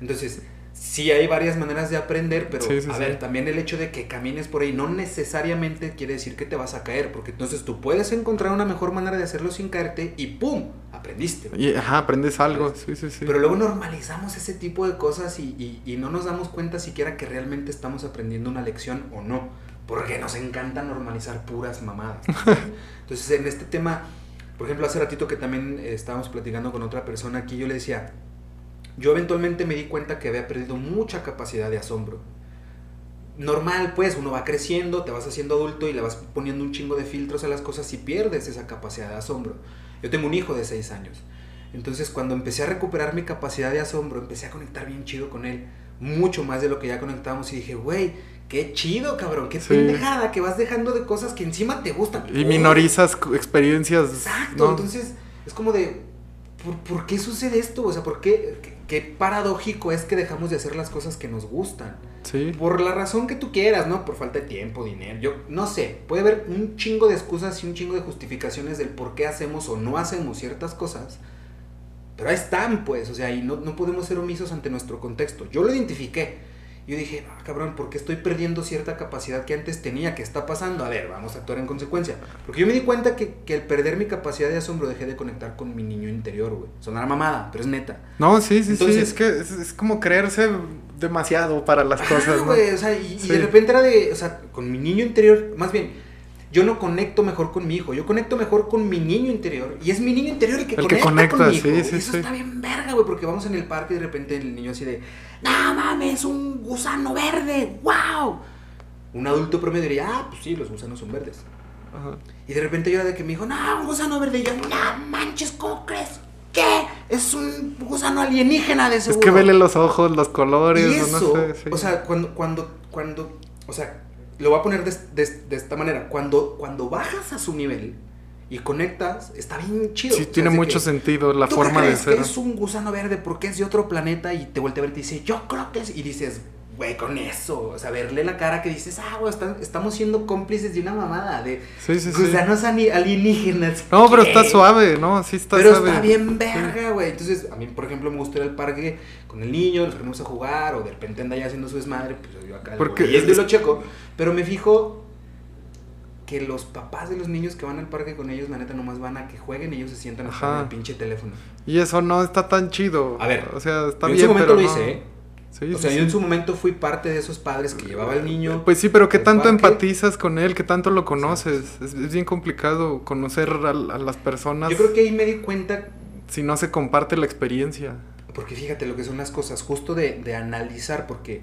[SPEAKER 1] Entonces, sí hay varias maneras de aprender, pero a ver, también el hecho de que camines por ahí no necesariamente quiere decir que te vas a caer, porque entonces tú puedes encontrar una mejor manera de hacerlo sin caerte y ¡pum! Aprendiste.
[SPEAKER 2] Y, ajá, aprendes algo, sí, sí, sí.
[SPEAKER 1] Pero luego normalizamos ese tipo de cosas y, y, no nos damos cuenta siquiera que realmente estamos aprendiendo una lección o no, porque nos encanta normalizar puras mamadas. *laughs* entonces, en este tema, por ejemplo, hace ratito que también estábamos platicando con otra persona aquí, yo le decía, yo eventualmente me di cuenta que había perdido mucha capacidad de asombro. Normal, pues, uno va creciendo, te vas haciendo adulto y le vas poniendo un chingo de filtros a las cosas y pierdes esa capacidad de asombro. Yo tengo un hijo de 6 años. Entonces, cuando empecé a recuperar mi capacidad de asombro, empecé a conectar bien chido con él. Mucho más de lo que ya conectábamos y dije, güey, qué chido, cabrón, qué pendejada que vas dejando de cosas que encima te gustan.
[SPEAKER 2] Y minorizas experiencias.
[SPEAKER 1] Exacto, entonces es como de, ¿por, ¿por, qué sucede esto? O sea, ¿por qué? Qué paradójico es que dejamos de hacer las cosas que nos gustan.
[SPEAKER 2] Sí.
[SPEAKER 1] Por la razón que tú quieras, ¿no? Por falta de tiempo, dinero. Yo no sé. Puede haber un chingo de excusas y un chingo de justificaciones del por qué hacemos o no hacemos ciertas cosas. Pero ahí están, pues. O sea, y no, no podemos ser omisos ante nuestro contexto. Yo lo identifiqué. Yo dije, ah, cabrón, ¿por qué estoy perdiendo cierta capacidad que antes tenía? ¿Qué está pasando? A ver, vamos a actuar en consecuencia. Porque yo me di cuenta que, que el perder mi capacidad de asombro dejé de conectar con mi niño interior, güey. Sonará mamada, pero es neta.
[SPEAKER 2] No, sí, sí,
[SPEAKER 1] Entonces-
[SPEAKER 2] sí. Es que es, es como creerse demasiado para las cosas,
[SPEAKER 1] Ajá,
[SPEAKER 2] ¿no?
[SPEAKER 1] güey, o sea, y, y de repente era de, o sea, con mi niño interior, más bien, yo no conecto mejor con mi hijo, yo conecto mejor con mi niño interior. Y es mi niño interior el que
[SPEAKER 2] El que
[SPEAKER 1] conecta, con
[SPEAKER 2] conecta,
[SPEAKER 1] mi hijo.
[SPEAKER 2] sí, sí,
[SPEAKER 1] eso
[SPEAKER 2] sí.
[SPEAKER 1] está bien verga, güey, porque vamos en el parque y de repente el niño así de, no mames, un gusano verde, wow. Un adulto promedio diría, ah, pues sí, los gusanos son verdes.
[SPEAKER 2] Ajá.
[SPEAKER 1] Y de repente yo era de que me dijo, no, un gusano verde. Y yo, no manches, ¿cómo crees? ¿Qué? Es un gusano alienígena de
[SPEAKER 2] Es
[SPEAKER 1] seguro.
[SPEAKER 2] que vele los ojos, los colores,
[SPEAKER 1] Y eso,
[SPEAKER 2] no sé. sí.
[SPEAKER 1] o sea, cuando, cuando, cuando, o sea, lo voy a poner de, de- de esta manera. Cuando, cuando bajas a su nivel y conectas, está bien chido.
[SPEAKER 2] sí,
[SPEAKER 1] O sea,
[SPEAKER 2] tiene
[SPEAKER 1] de
[SPEAKER 2] mucho
[SPEAKER 1] que,
[SPEAKER 2] sentido la
[SPEAKER 1] ¿tú qué
[SPEAKER 2] forma de
[SPEAKER 1] crees
[SPEAKER 2] ser.
[SPEAKER 1] que es un gusano verde porque es de otro planeta y te voltea a ver y te dice, yo creo que es... Y dices, güey, con eso, o sea, verle la cara que dices, ah, güey, estamos siendo cómplices de una mamada, de
[SPEAKER 2] Sí, sí, sí.
[SPEAKER 1] gusanos ani- alienígenas.
[SPEAKER 2] No, pero está suave, ¿no? Sí está
[SPEAKER 1] Pero
[SPEAKER 2] suave.
[SPEAKER 1] está bien verga, güey. Entonces, a mí, por ejemplo, me gusta ir al parque con el niño, nos ponemos a jugar, o de repente anda ya haciendo su desmadre, pues yo acá
[SPEAKER 2] Porque
[SPEAKER 1] y
[SPEAKER 2] es-
[SPEAKER 1] lo checo. Pero me fijo que los papás de los niños que van al parque con ellos, la neta, nomás van a que jueguen y ellos se sientan a jugar en el pinche teléfono.
[SPEAKER 2] Y eso no está tan chido.
[SPEAKER 1] A ver,
[SPEAKER 2] o sea, está
[SPEAKER 1] yo en
[SPEAKER 2] bien,
[SPEAKER 1] su momento
[SPEAKER 2] pero
[SPEAKER 1] lo
[SPEAKER 2] no.
[SPEAKER 1] hice, ¿eh?
[SPEAKER 2] Sí,
[SPEAKER 1] O sea,
[SPEAKER 2] sí.
[SPEAKER 1] yo en su momento fui parte de esos padres que llevaba al niño.
[SPEAKER 2] Pues sí, pero ¿qué tanto
[SPEAKER 1] parque.
[SPEAKER 2] empatizas con él? ¿Qué tanto lo conoces? Es, es bien complicado conocer a, a las personas
[SPEAKER 1] Yo creo que ahí me di cuenta
[SPEAKER 2] si no se comparte la experiencia.
[SPEAKER 1] Porque fíjate lo que son las cosas, justo de, de analizar, porque,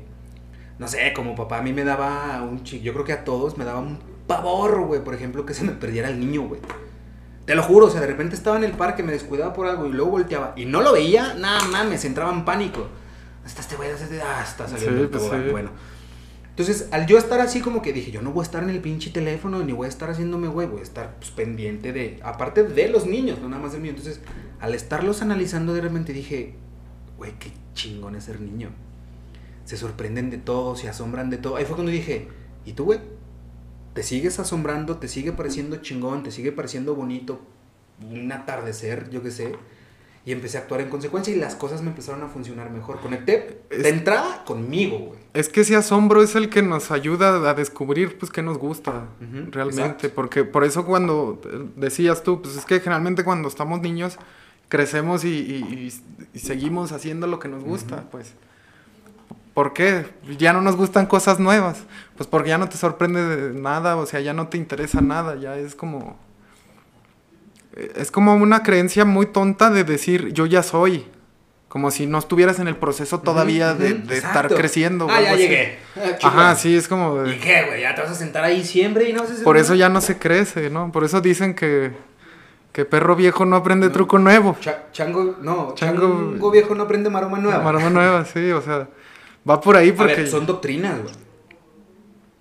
[SPEAKER 1] no sé, como papá a mí me daba un chico, yo creo que a todos me daba un pavor, güey, por ejemplo, que se me perdiera el niño, güey. Te lo juro, o sea, de repente estaba en el parque, me descuidaba por algo y luego volteaba y no lo veía, nada mames, entraba en pánico. Hasta este güey, este- ah, está saliendo
[SPEAKER 2] Sí,
[SPEAKER 1] el
[SPEAKER 2] pues
[SPEAKER 1] tobogán,
[SPEAKER 2] sí.
[SPEAKER 1] bueno. Entonces, al yo estar así como que dije, yo no voy a estar en el pinche teléfono, ni voy a estar haciéndome güey, voy a estar pues, pendiente de, aparte de los niños, no nada más del mío. Entonces, al estarlos analizando de repente dije, güey, qué chingón es ser niño. Se sorprenden de todo, se asombran de todo. Ahí fue cuando dije, ¿y tú, güey? ¿Te sigues asombrando? ¿Te sigue pareciendo chingón? ¿Te sigue pareciendo bonito? Un atardecer, yo qué sé. Y empecé a actuar en consecuencia y las cosas me empezaron a funcionar mejor. Conecté
[SPEAKER 2] Es-
[SPEAKER 1] de entrada conmigo, güey.
[SPEAKER 2] Es que ese asombro es el que nos ayuda a descubrir, pues, qué nos gusta realmente.
[SPEAKER 1] exacto.
[SPEAKER 2] Porque por eso cuando decías tú, pues es que generalmente cuando estamos niños crecemos y, y- y- y seguimos haciendo lo que nos gusta, pues. ¿Por qué? Ya no nos gustan cosas nuevas. Pues porque ya no te sorprende de nada, o sea, ya no te interesa nada, ya es como... Es como una creencia muy tonta de decir, yo ya soy. Como si no estuvieras en el proceso todavía de, estar creciendo.
[SPEAKER 1] Ah, ya
[SPEAKER 2] así.
[SPEAKER 1] llegué. *laughs*
[SPEAKER 2] Ajá, sí, es como... de-
[SPEAKER 1] ¿Y qué, güey? ¿Ya te vas a sentar ahí siempre y no hacer
[SPEAKER 2] Por eso ya no se crece, ¿no? Por eso dicen que, que perro viejo no aprende
[SPEAKER 1] No.
[SPEAKER 2] truco nuevo.
[SPEAKER 1] Cha- chango, no,
[SPEAKER 2] Chango-
[SPEAKER 1] chango, viejo no aprende maroma nueva.
[SPEAKER 2] Maroma nueva, sí, o sea, va por ahí
[SPEAKER 1] A
[SPEAKER 2] porque...
[SPEAKER 1] ver, son doctrinas, güey.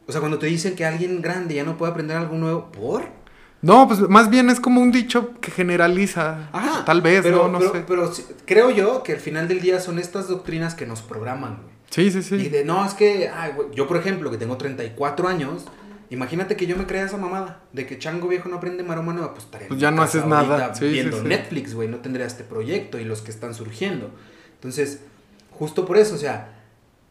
[SPEAKER 1] O sea, cuando te dicen que alguien grande ya no puede aprender algo nuevo, ¿por?
[SPEAKER 2] No, pues más bien es como un dicho que generaliza.
[SPEAKER 1] Ajá.
[SPEAKER 2] Tal vez,
[SPEAKER 1] pero,
[SPEAKER 2] no, no
[SPEAKER 1] pero-
[SPEAKER 2] sé.
[SPEAKER 1] Pero sí, creo yo que al final del día son estas doctrinas que nos programan, güey.
[SPEAKER 2] Sí, sí, sí.
[SPEAKER 1] Y de, no, es que, ay, güey, yo por ejemplo, que tengo 34 años, imagínate que yo me crea esa mamada, de que chango viejo no aprende maroma nueva, pues estaría
[SPEAKER 2] Pues ya no haces nada. Sí, sí,
[SPEAKER 1] viendo
[SPEAKER 2] sí.
[SPEAKER 1] Netflix, güey, no tendría este proyecto y los que están surgiendo. Entonces, justo por eso, o sea,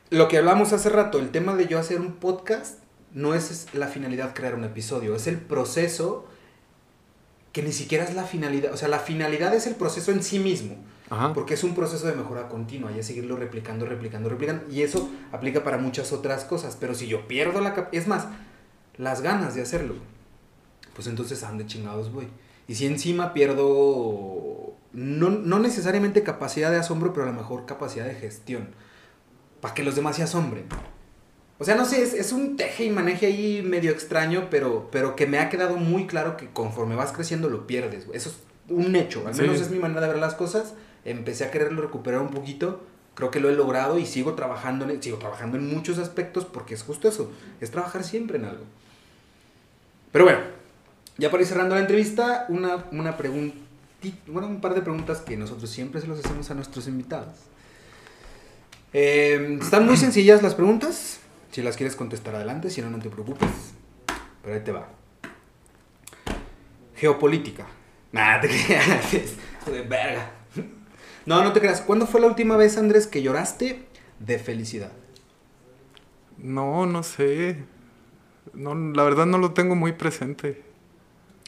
[SPEAKER 1] lo que hablamos hace rato, el tema de yo hacer un podcast, no es la finalidad crear un episodio, es el proceso que ni siquiera es la finalidad, o sea, la finalidad es el proceso en sí mismo.
[SPEAKER 2] Ajá.
[SPEAKER 1] Porque es un proceso de mejora continua y es seguirlo replicando, replicando, replicando. Y eso aplica para muchas otras cosas. Pero si yo pierdo la es más, las ganas de hacerlo, pues entonces ande chingados, güey. Y si encima pierdo, no, no necesariamente capacidad de asombro, pero a lo mejor capacidad de gestión. Para que los demás se asombren. O sea, no sé, es, es un teje y maneje ahí medio extraño, pero, pero que me ha quedado muy claro que conforme vas creciendo lo pierdes. Eso es un hecho, al
[SPEAKER 2] Sí.
[SPEAKER 1] menos es mi manera de ver las cosas. Empecé a quererlo recuperar un poquito, creo que lo he logrado y sigo trabajando en, sigo trabajando en muchos aspectos porque es justo eso, es trabajar siempre en algo. Pero bueno, ya para ir cerrando la entrevista, una, una pregunta, bueno, un par de preguntas que nosotros siempre se los hacemos a nuestros invitados. Eh, están muy sencillas las preguntas. Si las quieres contestar adelante, si no, no te preocupes. Pero ahí te va. Geopolítica. Nada, te *laughs* creas. Hijo de verga. No, no te creas. ¿Cuándo fue la última vez, Andrés, que lloraste de felicidad?
[SPEAKER 2] No, no sé. No, la verdad no lo tengo muy presente.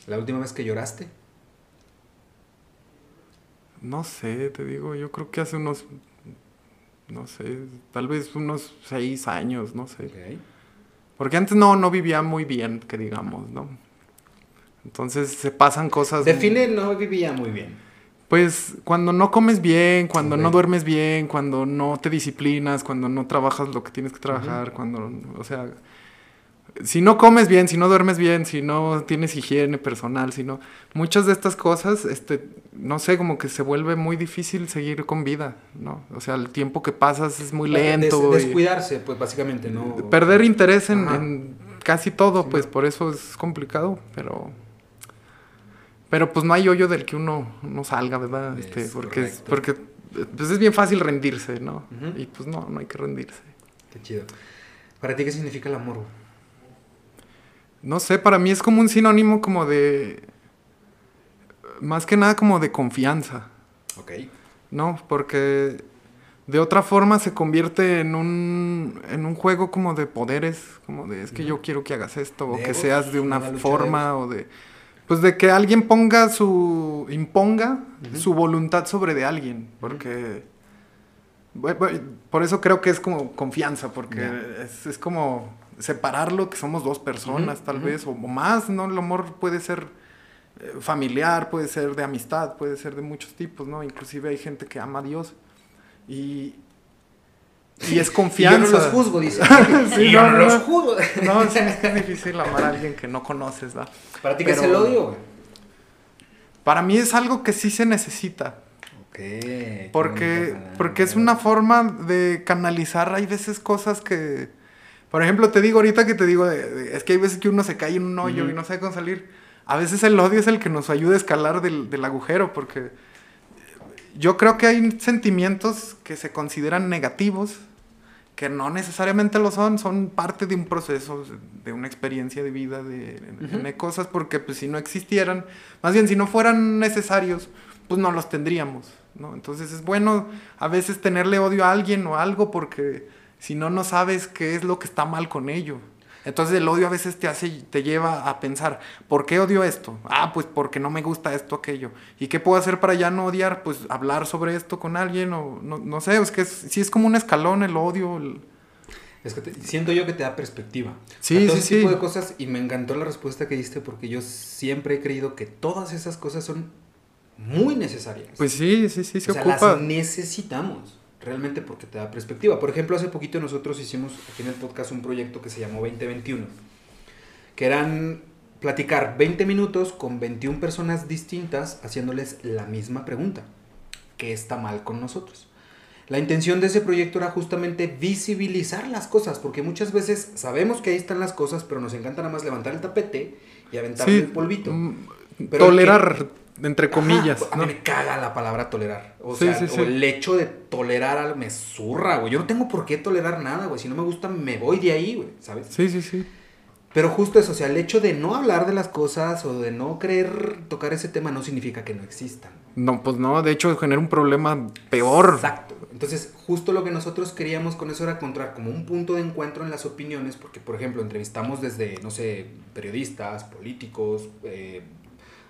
[SPEAKER 1] ¿La última vez que lloraste?
[SPEAKER 2] No sé, te digo, yo creo que hace unos, no sé, tal vez unos seis años, no sé. Porque antes no, no vivía muy bien, que digamos, ¿no? Entonces se pasan cosas...
[SPEAKER 1] Define, no vivía muy bien.
[SPEAKER 2] Pues cuando no comes bien, cuando no duermes bien, cuando no te disciplinas, cuando no trabajas lo que tienes que trabajar, cuando, o sea, si no comes bien, si no duermes bien, si no tienes higiene personal, si no, muchas de estas cosas, este, no sé, como que se vuelve muy difícil seguir con vida, ¿no? O sea, el tiempo que pasas es muy lento.
[SPEAKER 1] Des-
[SPEAKER 2] y
[SPEAKER 1] descuidarse, pues básicamente, ¿no?
[SPEAKER 2] perder interés en, casi todo,
[SPEAKER 1] Sí.
[SPEAKER 2] pues por eso es complicado, pero... Pero pues no hay hoyo del que uno no salga, ¿verdad?
[SPEAKER 1] Es
[SPEAKER 2] Este, porque, es, porque pues es bien fácil rendirse, ¿no? Y pues no, no hay que rendirse.
[SPEAKER 1] Qué chido. ¿Para ti qué significa el amor?
[SPEAKER 2] No sé, para mí es como un sinónimo como de... Más que nada como de confianza,
[SPEAKER 1] Ok.
[SPEAKER 2] ¿no? Porque de otra forma se convierte en un, en un juego como de poderes, como de es que yo quiero que hagas esto, o que seas de una
[SPEAKER 1] una lucha de
[SPEAKER 2] forma, o de... Pues de que alguien ponga su... imponga su voluntad sobre de alguien, porque... Por eso creo que es como confianza, porque es, es como separarlo, que somos dos personas tal vez, o, o más, ¿no? El amor puede ser eh, familiar, puede ser de amistad, puede ser de muchos tipos, ¿no? Inclusive hay gente que ama a Dios y, y es
[SPEAKER 1] Y
[SPEAKER 2] confianza.
[SPEAKER 1] yo no los juzgo, dice.
[SPEAKER 2] Sí,
[SPEAKER 1] Y yo
[SPEAKER 2] no,
[SPEAKER 1] los juzgo.
[SPEAKER 2] No, sí, es es difícil amar a alguien que no conoces, ¿verdad?
[SPEAKER 1] ¿Para ti qué es el odio?
[SPEAKER 2] Para mí es algo que sí se necesita,
[SPEAKER 1] Ok.
[SPEAKER 2] porque, porque es una forma de canalizar, hay veces cosas que, por ejemplo, te digo ahorita que te digo, de- de- es que hay veces que uno se cae en un hoyo
[SPEAKER 1] Ujú.
[SPEAKER 2] y no sabe cómo salir. A veces el odio es el que nos ayuda a escalar del, del agujero, porque yo creo que hay sentimientos que se consideran negativos, que no necesariamente lo son, son parte de un proceso, de una experiencia de vida, de,
[SPEAKER 1] Ujú.
[SPEAKER 2] de cosas, porque pues si no existieran, más bien si no fueran necesarios, pues no los tendríamos, ¿no? Entonces es bueno a veces tenerle odio a alguien o algo porque si no, no sabes qué es lo que está mal con ello. Entonces el odio a veces te hace, te lleva a pensar, ¿por qué odio esto? Ah, pues porque no me gusta esto, aquello. ¿Y qué puedo hacer para ya no odiar? Pues hablar sobre esto con alguien o no, no sé, es que es, sí es como un escalón el odio. el-
[SPEAKER 1] Es que te- siento yo que te da perspectiva.
[SPEAKER 2] Sí,
[SPEAKER 1] A todo
[SPEAKER 2] sí,
[SPEAKER 1] ese tipo
[SPEAKER 2] sí.
[SPEAKER 1] de cosas y me encantó la respuesta que diste porque yo siempre he creído que todas esas cosas son muy necesarias.
[SPEAKER 2] Pues sí, sí, sí, se
[SPEAKER 1] o sea,
[SPEAKER 2] ocupa.
[SPEAKER 1] las necesitamos realmente porque te da perspectiva. Por ejemplo, hace poquito nosotros hicimos aquí en el podcast un proyecto que se llamó 2021, que eran platicar 20 minutos con 21 personas distintas haciéndoles la misma pregunta. ¿Qué está mal con nosotros? La intención de ese proyecto era justamente visibilizar las cosas, porque muchas veces sabemos que ahí están las cosas, pero nos encanta nada más levantar el tapete y aventarle
[SPEAKER 2] Sí,
[SPEAKER 1] el polvito.
[SPEAKER 2] mm,
[SPEAKER 1] Pero
[SPEAKER 2] tolerar, entre comillas,
[SPEAKER 1] Ajá, a
[SPEAKER 2] ¿no?
[SPEAKER 1] mí me caga la palabra tolerar. O
[SPEAKER 2] Sí,
[SPEAKER 1] sea,
[SPEAKER 2] sí,
[SPEAKER 1] o
[SPEAKER 2] sí.
[SPEAKER 1] el hecho de tolerar algo me zurra, güey. Yo no tengo por qué tolerar nada, güey. Si no me gusta, me voy de ahí, güey, ¿sabes?
[SPEAKER 2] Sí, sí, sí.
[SPEAKER 1] Pero justo eso, o sea, el hecho de no hablar de las cosas o de no querer tocar ese tema no significa que no existan.
[SPEAKER 2] No, pues no, de hecho genera un problema peor.
[SPEAKER 1] Exacto. Entonces, justo lo que nosotros queríamos con eso era encontrar como un punto de encuentro en las opiniones, porque, por ejemplo, entrevistamos desde, no sé, periodistas, políticos, eh,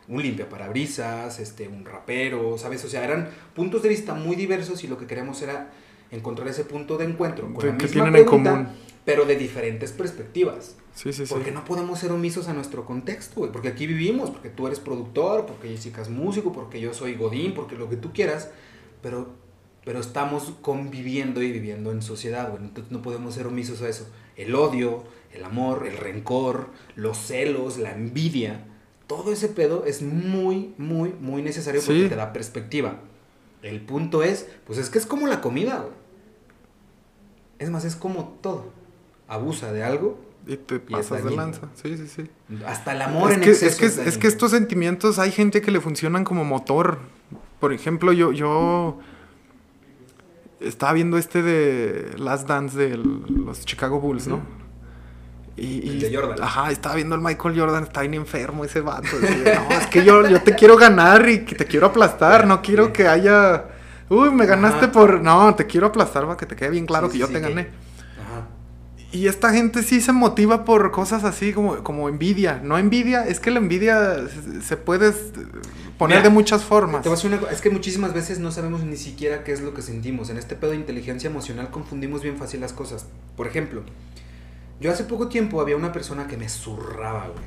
[SPEAKER 1] un limpiaparabrisas, este, un rapero, ¿sabes? O sea, eran puntos de vista muy diversos y lo que queríamos era encontrar ese punto de encuentro con
[SPEAKER 2] Que-
[SPEAKER 1] la
[SPEAKER 2] que
[SPEAKER 1] misma
[SPEAKER 2] tienen en
[SPEAKER 1] pregunta,
[SPEAKER 2] común.
[SPEAKER 1] pero de diferentes perspectivas.
[SPEAKER 2] Sí, sí, sí.
[SPEAKER 1] Porque no podemos ser omisos a nuestro contexto, güey. Porque aquí vivimos, porque tú eres productor, porque Jessica es músico, porque yo soy Godín, porque lo que tú quieras. Pero, pero estamos conviviendo y viviendo en sociedad, güey. Entonces no podemos ser omisos a eso. El odio, el amor, el rencor, los celos, la envidia. Todo ese pedo es muy, muy, muy necesario porque
[SPEAKER 2] Sí.
[SPEAKER 1] te da perspectiva. El punto es, pues es que es como la comida, güey. Es más, es como todo. Abusa de algo
[SPEAKER 2] Y te pasas de lanza. Sí, sí, sí.
[SPEAKER 1] hasta el amor
[SPEAKER 2] es
[SPEAKER 1] en
[SPEAKER 2] que,
[SPEAKER 1] exceso
[SPEAKER 2] es, que, es,
[SPEAKER 1] dañino.
[SPEAKER 2] que estos sentimientos hay gente que le funcionan como motor. Por ejemplo, yo, yo estaba viendo este de Last Dance de los Chicago Bulls, ¿no? Y,
[SPEAKER 1] El de Jordan.
[SPEAKER 2] Ajá, estaba viendo el Michael Jordan, está bien enfermo ese vato. no, es que yo, yo te quiero ganar y que te quiero aplastar, no quiero que haya... Uy, me ganaste
[SPEAKER 1] Ajá.
[SPEAKER 2] por... No, te quiero aplastar para que te quede bien claro
[SPEAKER 1] Sí,
[SPEAKER 2] que yo
[SPEAKER 1] sí,
[SPEAKER 2] te
[SPEAKER 1] que-
[SPEAKER 2] gané.
[SPEAKER 1] Ajá.
[SPEAKER 2] Y esta gente sí se motiva por cosas así como, como envidia. No envidia, es que la envidia se- se puede poner
[SPEAKER 1] Mira,
[SPEAKER 2] de muchas formas.
[SPEAKER 1] Te voy a decir una es que muchísimas veces no sabemos ni siquiera qué es lo que sentimos. En este pedo de inteligencia emocional confundimos bien fácil las cosas. Por ejemplo, yo hace poco tiempo había una persona que me zurraba, güey.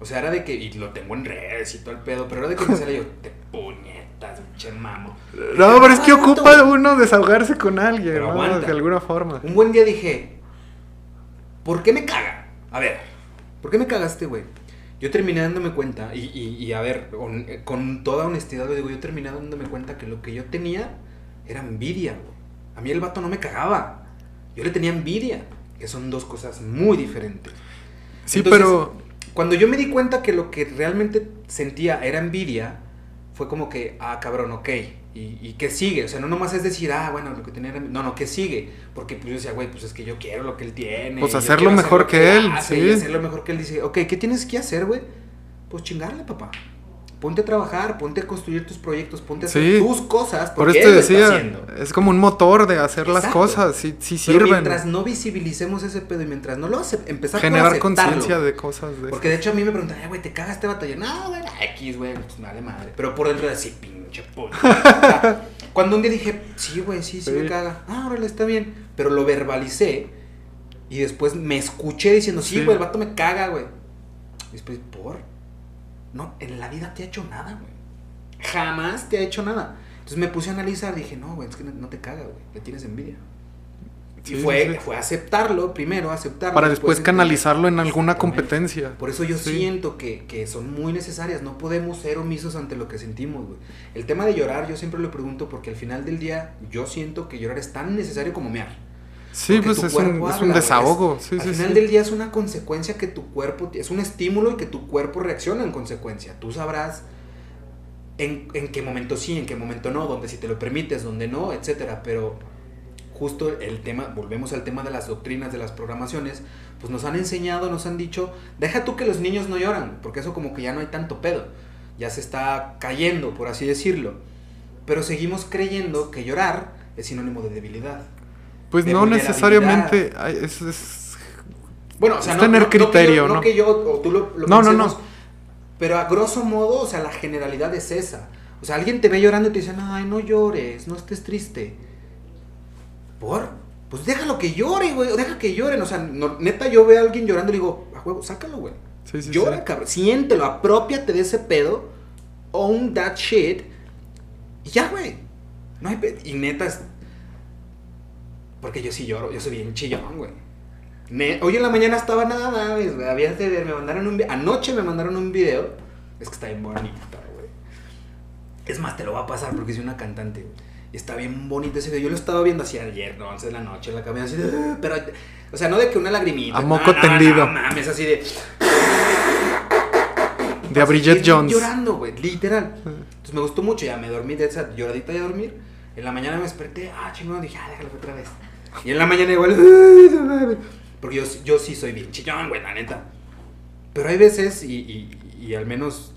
[SPEAKER 1] O sea, era de que, y lo tengo en redes y todo el pedo, pero era de que me yo, te puñetas, che mamo.
[SPEAKER 2] No, pero es que ocupa uno desahogarse con alguien,
[SPEAKER 1] Pero
[SPEAKER 2] ¿no?
[SPEAKER 1] aguanta.
[SPEAKER 2] De alguna forma.
[SPEAKER 1] Un buen día dije, ¿por qué me caga? A ver, ¿por qué me cagaste, güey? Yo terminé dándome cuenta, y, y- y a ver, con, con toda honestidad lo digo, yo terminé dándome cuenta que lo que yo tenía era envidia, güey. A mí el vato no me cagaba, yo le tenía envidia, que son dos cosas muy diferentes.
[SPEAKER 2] Sí,
[SPEAKER 1] Entonces,
[SPEAKER 2] pero
[SPEAKER 1] Cuando yo me di cuenta que lo que realmente sentía era envidia, fue como que, ah, cabrón, ok. ¿Y, y qué sigue? O sea, no nomás es decir, ah, bueno, lo que tenía era... No, no, ¿qué sigue? Porque pues yo decía, güey, pues es que yo quiero lo que él tiene.
[SPEAKER 2] Pues hacerlo
[SPEAKER 1] quiero hacer
[SPEAKER 2] mejor
[SPEAKER 1] lo
[SPEAKER 2] que él,
[SPEAKER 1] hace,
[SPEAKER 2] sí.
[SPEAKER 1] Hacerlo mejor que él. Dice, ok, ¿qué tienes que hacer, güey? Pues chingarle, papá. Ponte a trabajar, ponte a construir tus proyectos, ponte a hacer
[SPEAKER 2] Sí.
[SPEAKER 1] tus cosas.
[SPEAKER 2] por
[SPEAKER 1] Porque
[SPEAKER 2] eso te
[SPEAKER 1] lo está
[SPEAKER 2] decía, es como un motor de hacer las cosas, sí, sí
[SPEAKER 1] Pero
[SPEAKER 2] sirven.
[SPEAKER 1] mientras no visibilicemos ese pedo y mientras no lo por
[SPEAKER 2] Generar conciencia de cosas de
[SPEAKER 1] Porque de hecho a mí me preguntan, "Ay, güey, ¿te cagas este vato? Y yo, no, güey, X, güey, pues vale madre. Pero por dentro de así, pinche sea, *laughs* Cuando un día dije, sí, güey, sí, sí,
[SPEAKER 2] Sí.
[SPEAKER 1] me caga. Ah, órale, está bien. Pero lo verbalicé y después me escuché diciendo, sí,
[SPEAKER 2] Sí.
[SPEAKER 1] güey, el vato me caga, güey. Y después, ¿por? No, en la vida te ha hecho nada, güey. Jamás te ha hecho nada. Entonces me puse a analizar, dije, no, güey, es que no, te caga, güey, le tienes envidia.
[SPEAKER 2] Sí,
[SPEAKER 1] y fue,
[SPEAKER 2] sí, sí.
[SPEAKER 1] fue aceptarlo primero, aceptarlo.
[SPEAKER 2] para después canalizarlo en alguna competencia.
[SPEAKER 1] Por eso yo
[SPEAKER 2] Sí.
[SPEAKER 1] siento que, que son muy necesarias, no podemos ser omisos ante lo que sentimos, güey. El tema de llorar yo siempre lo pregunto porque al final del día yo siento que llorar es tan necesario como mear.
[SPEAKER 2] Sí, pues es un, es un desahogo.
[SPEAKER 1] es-
[SPEAKER 2] Sí,
[SPEAKER 1] al
[SPEAKER 2] sí,
[SPEAKER 1] final
[SPEAKER 2] sí.
[SPEAKER 1] del día es una consecuencia que tu cuerpo, es un estímulo y que tu cuerpo reacciona en consecuencia. Tú sabrás en, en qué momento sí, en qué momento no, donde si te lo permites, donde no, etcétera. Pero justo el tema, volvemos al tema de las doctrinas, de las programaciones, pues nos han enseñado, nos han dicho, deja tú que los niños no lloran, porque eso como que ya no hay tanto pedo, ya se está cayendo, por así decirlo. Pero seguimos creyendo que llorar es sinónimo de debilidad.
[SPEAKER 2] Pues no necesariamente. Es, es-
[SPEAKER 1] Bueno, o sea,
[SPEAKER 2] Es
[SPEAKER 1] no,
[SPEAKER 2] tener
[SPEAKER 1] no- no que
[SPEAKER 2] criterio,
[SPEAKER 1] yo- no,
[SPEAKER 2] ¿no?
[SPEAKER 1] que yo o tú lo, lo
[SPEAKER 2] No, no,
[SPEAKER 1] pensemos,
[SPEAKER 2] no.
[SPEAKER 1] Pero a grosso modo, o sea, la generalidad es esa. O sea, alguien te ve llorando y te dice, ay, no llores, no estés triste. ¿Por? Pues déjalo que llore, güey. Deja que lloren. O sea, no- neta, yo veo a alguien llorando y digo, a huevo, sácalo, güey.
[SPEAKER 2] sí, sí,
[SPEAKER 1] Llora,
[SPEAKER 2] sí.
[SPEAKER 1] cabrón. Siéntelo, apropiate de ese pedo. Own that shit. Y ya, güey. No hay pe- Y neta es. Porque yo sí lloro, yo soy bien chillón, güey. Ne- Hoy en la mañana estaba nada mames, güey. Había de ver, me mandaron un Anoche me mandaron un video. Es que está bien bonita, güey. Es más, te lo va a pasar porque soy una cantante, güey. Y está bien bonito ese video. Yo lo estaba viendo así ayer, no, 11 de la noche, en la cabina, así de. "Ah", Pero, o sea, no de que una lagrimita.
[SPEAKER 2] A moco
[SPEAKER 1] no,
[SPEAKER 2] tendido.
[SPEAKER 1] No, mames, así de.
[SPEAKER 2] De a Bridget Jones.
[SPEAKER 1] Llorando, güey, literal. Entonces me gustó mucho, ya me dormí de esa lloradita de dormir. En la mañana me desperté, ah, chingón, dije, ah, déjalo otra vez. Y en la mañana igual, porque yo, yo sí soy bien chillón, güey, la neta. Pero hay veces, y, y- y al menos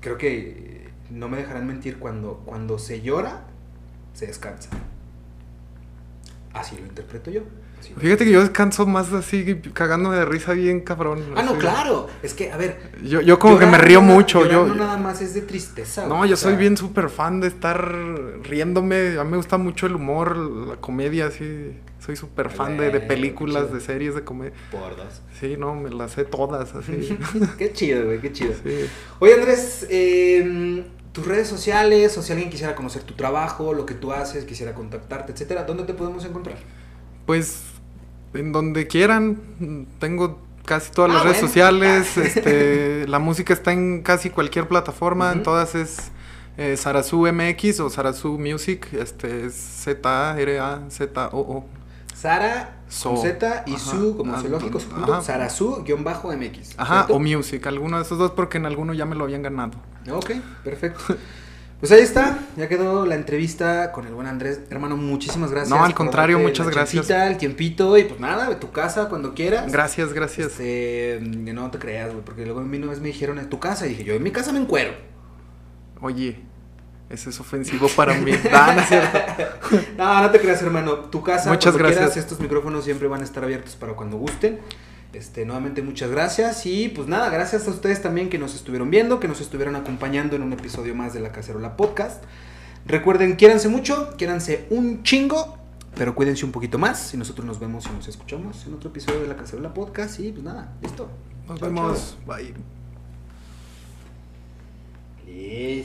[SPEAKER 1] creo que no me dejarán mentir, cuando, cuando se llora, se descansa. Así lo interpreto yo.
[SPEAKER 2] Fíjate que yo descanso más así, cagándome de risa bien cabrón.
[SPEAKER 1] Ah, no,
[SPEAKER 2] así.
[SPEAKER 1] claro. Es que, a ver.
[SPEAKER 2] Yo, yo como que me río
[SPEAKER 1] no
[SPEAKER 2] mucho. Yo,
[SPEAKER 1] no nada más es de tristeza.
[SPEAKER 2] no, yo
[SPEAKER 1] sea,
[SPEAKER 2] soy bien súper fan de estar riéndome. A mí me gusta mucho el humor, la comedia, así. Soy súper fan de, de películas, de series de comedia.
[SPEAKER 1] Por dos.
[SPEAKER 2] Sí, no, me las sé todas, así. *laughs*
[SPEAKER 1] qué chido, güey, qué chido.
[SPEAKER 2] sí.
[SPEAKER 1] Oye, Andrés, eh, tus redes sociales, o si alguien quisiera conocer tu trabajo, lo que tú haces, quisiera contactarte, etcétera, ¿dónde te podemos encontrar?
[SPEAKER 2] Pues en donde quieran, tengo casi todas
[SPEAKER 1] Ah,
[SPEAKER 2] las redes
[SPEAKER 1] bueno.
[SPEAKER 2] sociales, *laughs* este, la música está en casi cualquier plataforma, en todas es eh, Sarazu MX o Sarazu Music, este es Z-A-R-A-Z-O-O.
[SPEAKER 1] Sara
[SPEAKER 2] So.
[SPEAKER 1] con Z y
[SPEAKER 2] Ajá.
[SPEAKER 1] Su como
[SPEAKER 2] Ah,
[SPEAKER 1] zoológico,
[SPEAKER 2] ajá.
[SPEAKER 1] junto, Sarasu-MX.
[SPEAKER 2] Ajá, o Music, alguno de esos dos porque en alguno ya me lo habían ganado.
[SPEAKER 1] Ok, perfecto. *laughs* Pues ahí está, ya quedó la entrevista con el buen Andrés. Hermano, muchísimas gracias.
[SPEAKER 2] No, al contrario, muchas
[SPEAKER 1] la
[SPEAKER 2] gracias.
[SPEAKER 1] chancita, el tiempito y pues nada, de tu casa cuando quieras.
[SPEAKER 2] Gracias, gracias.
[SPEAKER 1] Este, no te creas, güey, porque luego a mí una vez me dijeron en tu casa y dije, yo en mi casa me encuero.
[SPEAKER 2] Oye, Eso es ofensivo para mí. *laughs* Ah, no, es cierto. *laughs*
[SPEAKER 1] no, no te creas, hermano. Tu casa,
[SPEAKER 2] Muchas
[SPEAKER 1] cuando
[SPEAKER 2] gracias.
[SPEAKER 1] quieras, estos micrófonos siempre van a estar abiertos para cuando gusten. Este, nuevamente muchas gracias y pues nada, gracias a ustedes también que nos estuvieron viendo, que nos estuvieron acompañando en un episodio más de La Cacerola Podcast. Recuerden, quiéranse mucho, quiéranse un chingo, pero cuídense un poquito más y nosotros nos vemos y nos escuchamos en otro episodio de La Cacerola Podcast y pues nada, listo.
[SPEAKER 2] Nos vemos. Bye.
[SPEAKER 1] Listo.